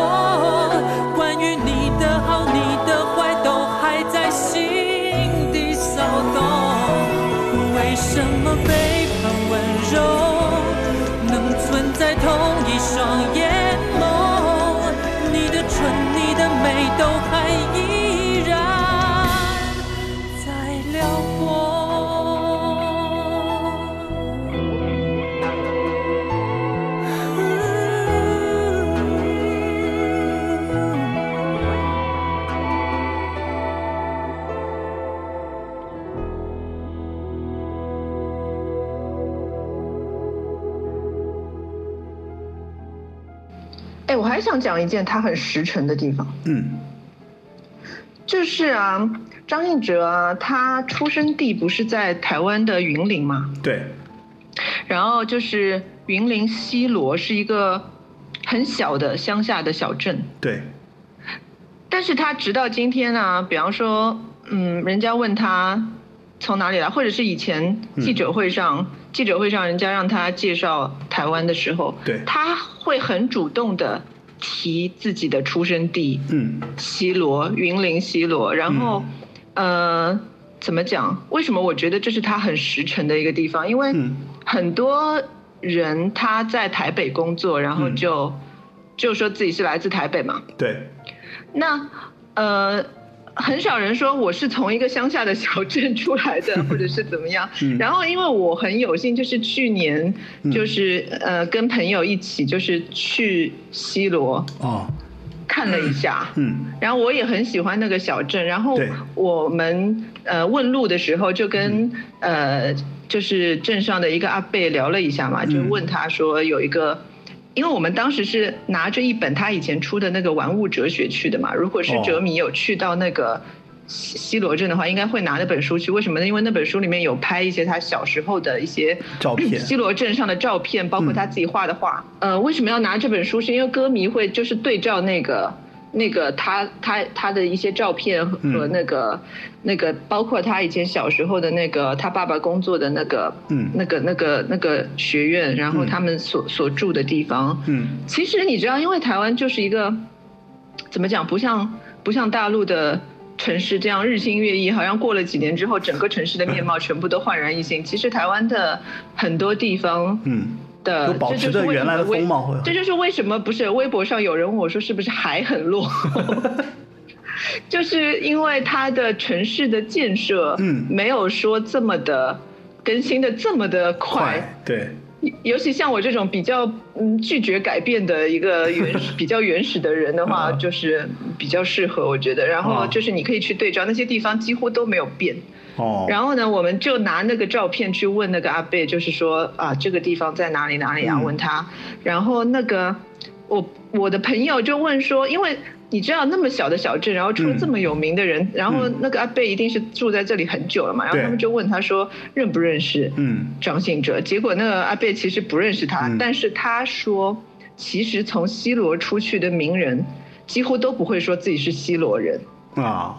关于你的好，你的坏，都还在心底骚动。为什么背叛温柔能存在同一双眼想讲一件他很实诚的地方，嗯。就是啊，张信哲啊，他出生地不是在台湾的云林吗？对，然后就是云林西罗是一个很小的乡下的小镇，对，但是他直到今天呢、比方说，嗯，人家问他从哪里来，或者是以前记者会上，记者会上人家让他介绍台湾的时候，对。他会很主动的提自己的出生地嗯西罗，云林西罗，然后，呃，怎么讲？为什么我觉得这是他很实诚的一个地方？因为嗯很多人他在台北工作，然后嗯就、就说自己是来自台北嘛。对，那呃，很少人说我是从一个乡下的小镇出来的，<laughs> 或者是怎么样。嗯。然后因为我很有幸，就是去年嗯。就是、呃跟朋友一起就是去西罗哦，看了一下。嗯。然后我也很喜欢那个小镇，然后我们呃问路的时候就跟、呃就是镇上的一个阿贝聊了一下嘛，就嗯。问他说有一个，因为我们当时是拿着一本他以前出的那个玩物哲学去的嘛，如果是哦哲迷有去到那个。西西罗镇的话，应该会拿那本书去。为什么呢？因为那本书里面有拍一些他小时候的一些照片 <clears throat> 西罗镇上的照片，包括他自己画的画。呃，为什么要拿这本书？是因为歌迷会就是对照那个那个他他他的一些照片和嗯那个、那个，包括他以前小时候的那个他爸爸工作的那个嗯。那个那个那个学院，然后嗯。他们所所住的地方。嗯。其实你知道，因为台湾就是一个怎么讲，不像不像大陆的城市这样日新月异，好像过了几年之后，整个城市的面貌全部都焕然一新。其实台湾的很多地方嗯，的，就保持着原来的风貌会这就是为什么不是微博上有人问我说是不是还很落后。<laughs> 就是因为它的城市的建设，嗯没有说这么的更新的这么的快，快，对，尤其像我这种比较嗯拒绝改变的一个原始比较原始的人的话，嗯 <laughs> 就是比较适合我觉得。然后哦就是你可以去对照那些地方几乎都没有变。哦，然后呢，我们就拿那个照片去问那个阿贝，就是说啊这个地方在哪里哪里啊？嗯问他。然后那个我我的朋友就问说，因为。你知道那么小的小镇，然后出了这么有名的人，然后那个阿贝一定是住在这里很久了嘛，然后他们就问他说认不认识？嗯。张信哲，结果那个阿贝其实不认识他，嗯。但是他说，其实从西罗出去的名人，几乎都不会说自己是西罗人，啊，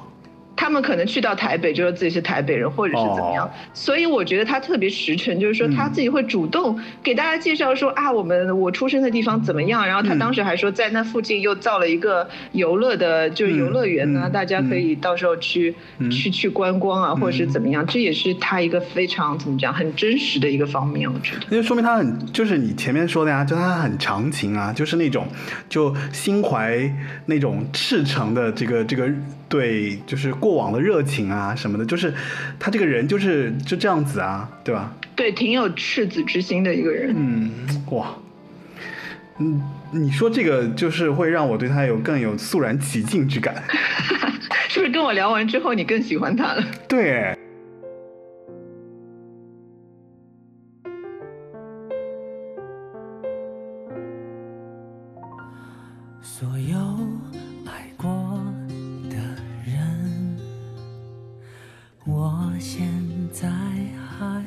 他们可能去到台北就说自己是台北人，或者是怎么样。哦所以我觉得他特别实诚，就是说嗯他自己会主动给大家介绍说、啊，我们我出生的地方怎么样。然后他嗯当时还说，在那附近又造了一个游乐的，就是游乐园呢，大家可以到时候去、嗯去去观光啊，或者是怎么样。这也是他一个非常怎么讲很真实的一个方面，我觉得。那就说明他很，就是你前面说的呀，就他很长情啊，就是那种就心怀那种赤诚的这个这个对就是过往的热情啊什么的，就是他这个人就是就这样子啊，对吧？对，挺有赤子之心的一个人。嗯，哇，嗯，你说这个就是会让我对他有更有肃然起敬之感。<laughs> 是不是跟我聊完之后，你更喜欢他了？对，现在还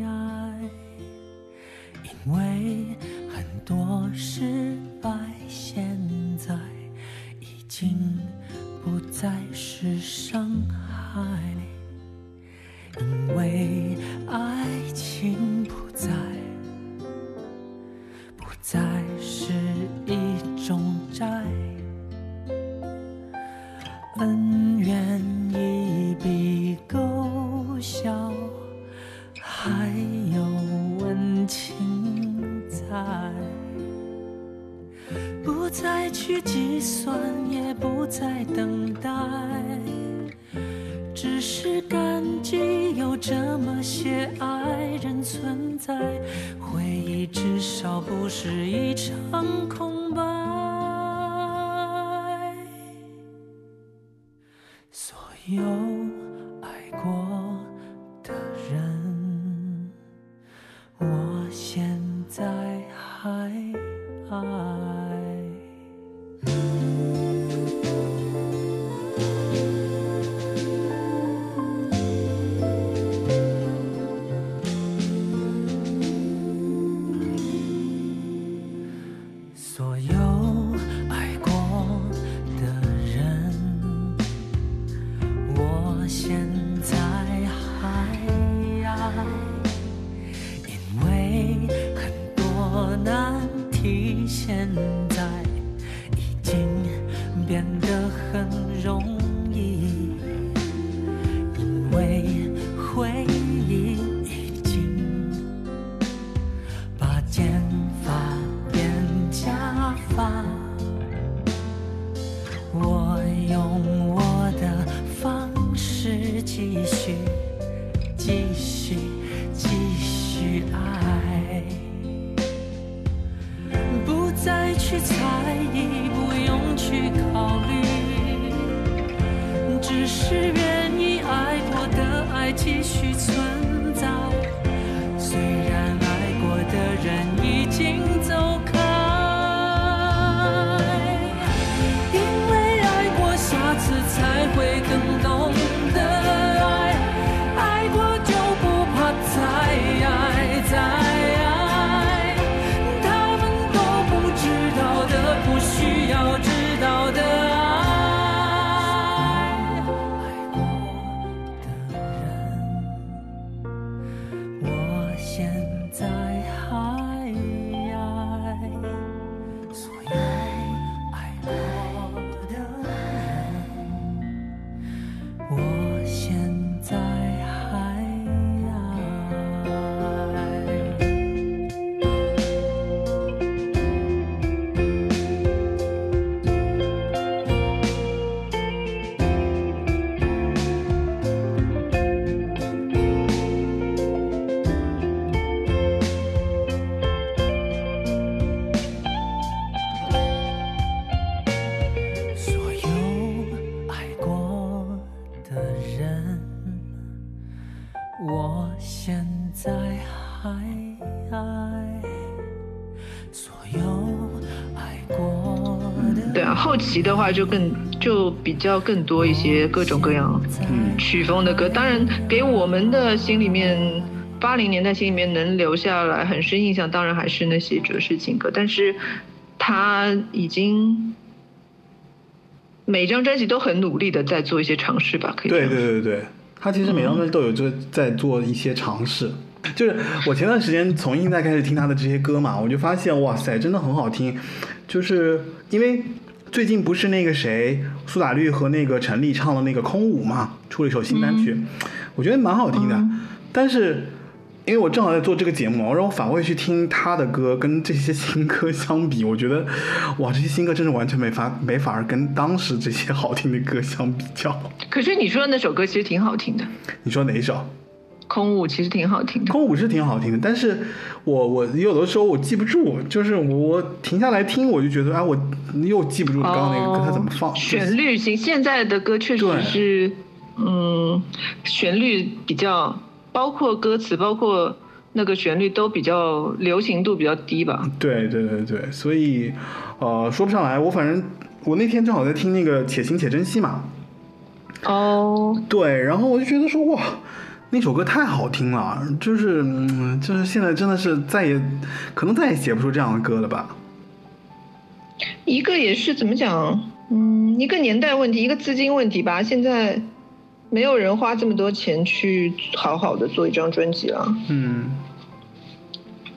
爱，因为很多失败现在已经不再是伤害，因为爱情不再。不再去计算，也不再等待，只是感激有这么些爱人存在，回忆至少不是一场空白。所有爱过的人，我现在还爱。我又的对啊，后期的话就更就比较更多一些各种各样嗯曲风的歌。当然，给我们的心里面，八零年代心里面能留下来很深印象，当然还是那些爵士情歌。但是他已经每张专辑都很努力的在做一些尝试吧，可以对对对对，他其实每张专辑都有就在做一些尝试。就是我前段时间从现在开始听他的这些歌嘛，我就发现哇塞，真的很好听。就是因为最近不是那个谁苏打绿和那个陈粒唱了那个《空舞》嘛，出了一首新单曲，我觉得蛮好听的。但是因为我正好在做这个节目，然后我反过去听他的歌，跟这些新歌相比，我觉得，哇，这些新歌真是完全没法没法儿跟当时这些好听的歌相比较。可是你说的那首歌其实挺好听的，《你说哪一首？空舞》其实挺好听的。空舞是挺好听的，但是我我有的时候我记不住，就是我我停下来听，我就觉得，啊，我又记不住刚刚那个歌它怎么放。哦旋律型，现在的歌确实是，嗯，旋律比较，包括歌词，包括那个旋律都比较流行度比较低吧。对对对对，所以呃说不上来。我反正我那天正好在听那个《且行且珍惜》嘛，哦，对，然后我就觉得说哇，那首歌太好听了，就是嗯，就是现在真的是再也可能再也写不出这样的歌了吧？一个也是怎么讲，嗯，一个年代问题，一个资金问题吧。现在没有人花这么多钱去好好的做一张专辑了，嗯，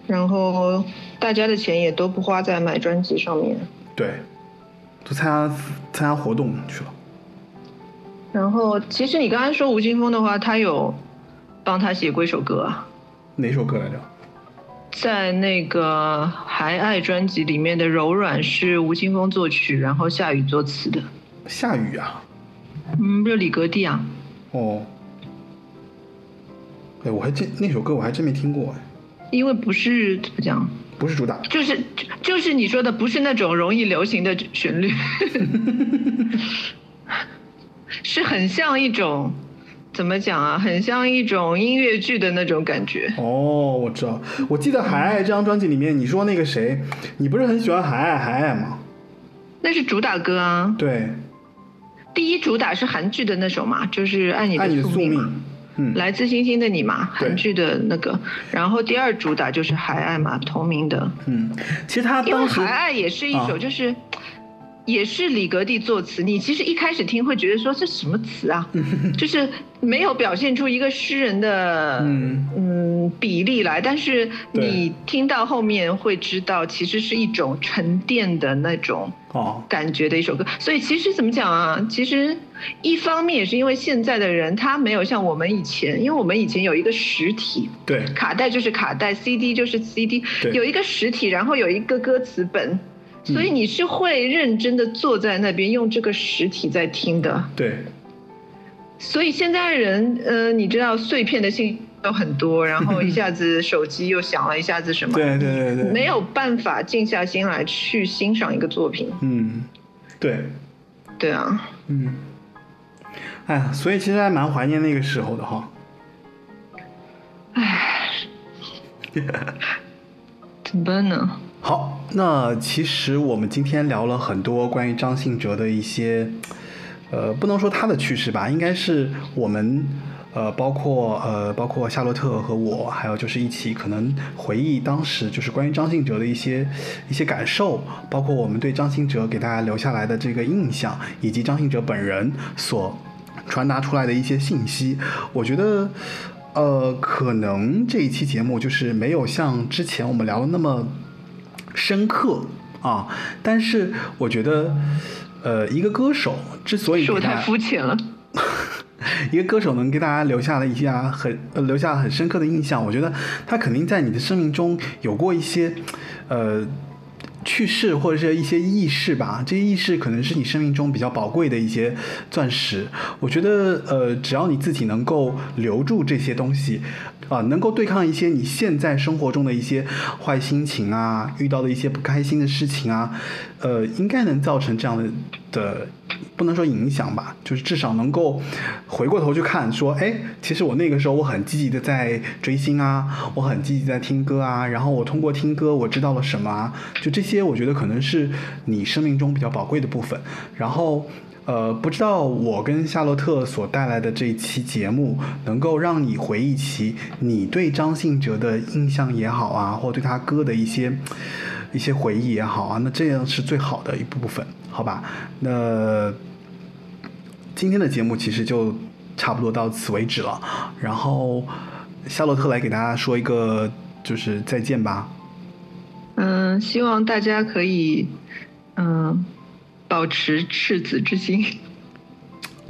然后大家的钱也都不花在买专辑上面。对，都参加参加活动去了。然后，其实你刚才说吴青峰的话，他有帮他写过一首歌啊，哪首歌来着？在那个《还爱》专辑里面的《柔软》是吴青峰作曲，然后夏雨作词的。夏雨啊？嗯，不是李格弟啊？哦，哎，我还真那首歌我还真没听过哎，因为不是怎么讲，不是主打。就是就就是你说的，不是那种容易流行的旋律 <laughs> <laughs> 是很像一种怎么讲啊？很像一种音乐剧的那种感觉。哦，我知道，我记得《海爱》这张专辑里面，你说那个谁，你不是很喜欢《海爱》《海爱》吗？那是主打歌啊，对，第一主打是韩剧的那首嘛，就是《爱你爱你的宿命》嘛。嗯，来自星星的你嘛，韩剧的那个，然后第二主打就是《海爱》嘛，同名的。嗯，其实他当时《海爱》也是一首，啊就是、也是李格弟作词。你其实一开始听会觉得说这什么词啊，<laughs> 就是没有表现出一个诗人的嗯嗯比例来，但是你听到后面会知道，其实是一种沉淀的那种。哦，感觉的一首歌。所以其实怎么讲啊？其实一方面也是因为现在的人他没有像我们以前，因为我们以前有一个实体，对，卡带就是卡带，CD 就是 CD，对有一个实体，然后有一个歌词本。所以你是会认真的坐在那边用这个实体在听的，对，所以现在人，呃，你知道碎片的信息都很多，然后一下子手机又响了，一下子什么，<laughs> 对对对对，没有办法静下心来去欣赏一个作品。嗯，对，对啊，嗯，哎呀，所以其实还蛮怀念那个时候的哈。唉，<laughs> 怎么办呢？好，那其实我们今天聊了很多关于张信哲的一些，呃，不能说他的趣事吧，应该是我们，呃，包括呃，包括夏洛特和我，还有就是一起可能回忆当时就是关于张信哲的一些一些感受，包括我们对张信哲给大家留下来的这个印象，以及张信哲本人所传达出来的一些信息，我觉得。呃，可能这一期节目就是没有像之前我们聊的那么深刻啊，但是我觉得，呃，一个歌手之所以是我太肤浅了。<laughs> 一个歌手能给大家留下了一下很呃留下很深刻的印象，我觉得他肯定在你的生命中有过一些呃去世或者是一些轶事吧，这些轶事可能是你生命中比较宝贵的一些钻石。我觉得呃，只要你自己能够留住这些东西。啊，能够对抗一些你现在生活中的一些坏心情啊，遇到的一些不开心的事情啊，呃，应该能造成这样的的，不能说影响吧，就是至少能够回过头去看，说，哎，其实我那个时候我很积极的在追星啊，我很积极在听歌啊，然后我通过听歌我知道了什么啊，就这些，我觉得可能是你生命中比较宝贵的部分，然后。呃，不知道我跟夏洛特所带来的这一期节目，能够让你回忆起你对张信哲的印象也好啊，或对他歌的一些一些回忆也好啊，那这样是最好的一部分，好吧？那今天的节目其实就差不多到此为止了，然后夏洛特来给大家说一个就是再见吧。嗯，希望大家可以，嗯，保持赤子之心。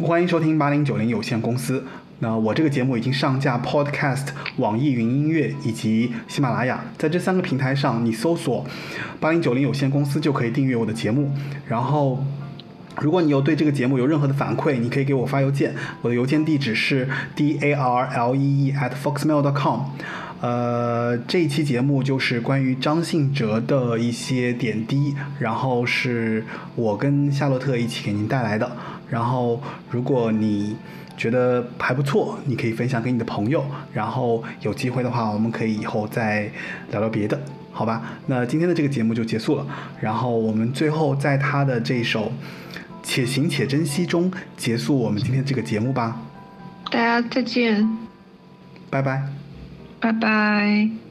欢迎收听八零九零有限公司。那我这个节目已经上架 Podcast、网易云音乐以及喜马拉雅，在这三个平台上，你搜索“八零九零有限公司”就可以订阅我的节目。然后，如果你有对这个节目有任何的反馈，你可以给我发邮件，我的邮件地址是 d a r l e e at foxmail dot com。呃，这一期节目就是关于张信哲的一些点滴，然后是我跟夏洛特一起给您带来的。然后，如果你觉得还不错，你可以分享给你的朋友。然后有机会的话，我们可以以后再聊聊别的，好吧？那今天的这个节目就结束了。然后我们最后在他的这首《且行且珍惜》中结束我们今天这个节目吧。大家再见，拜拜。拜拜。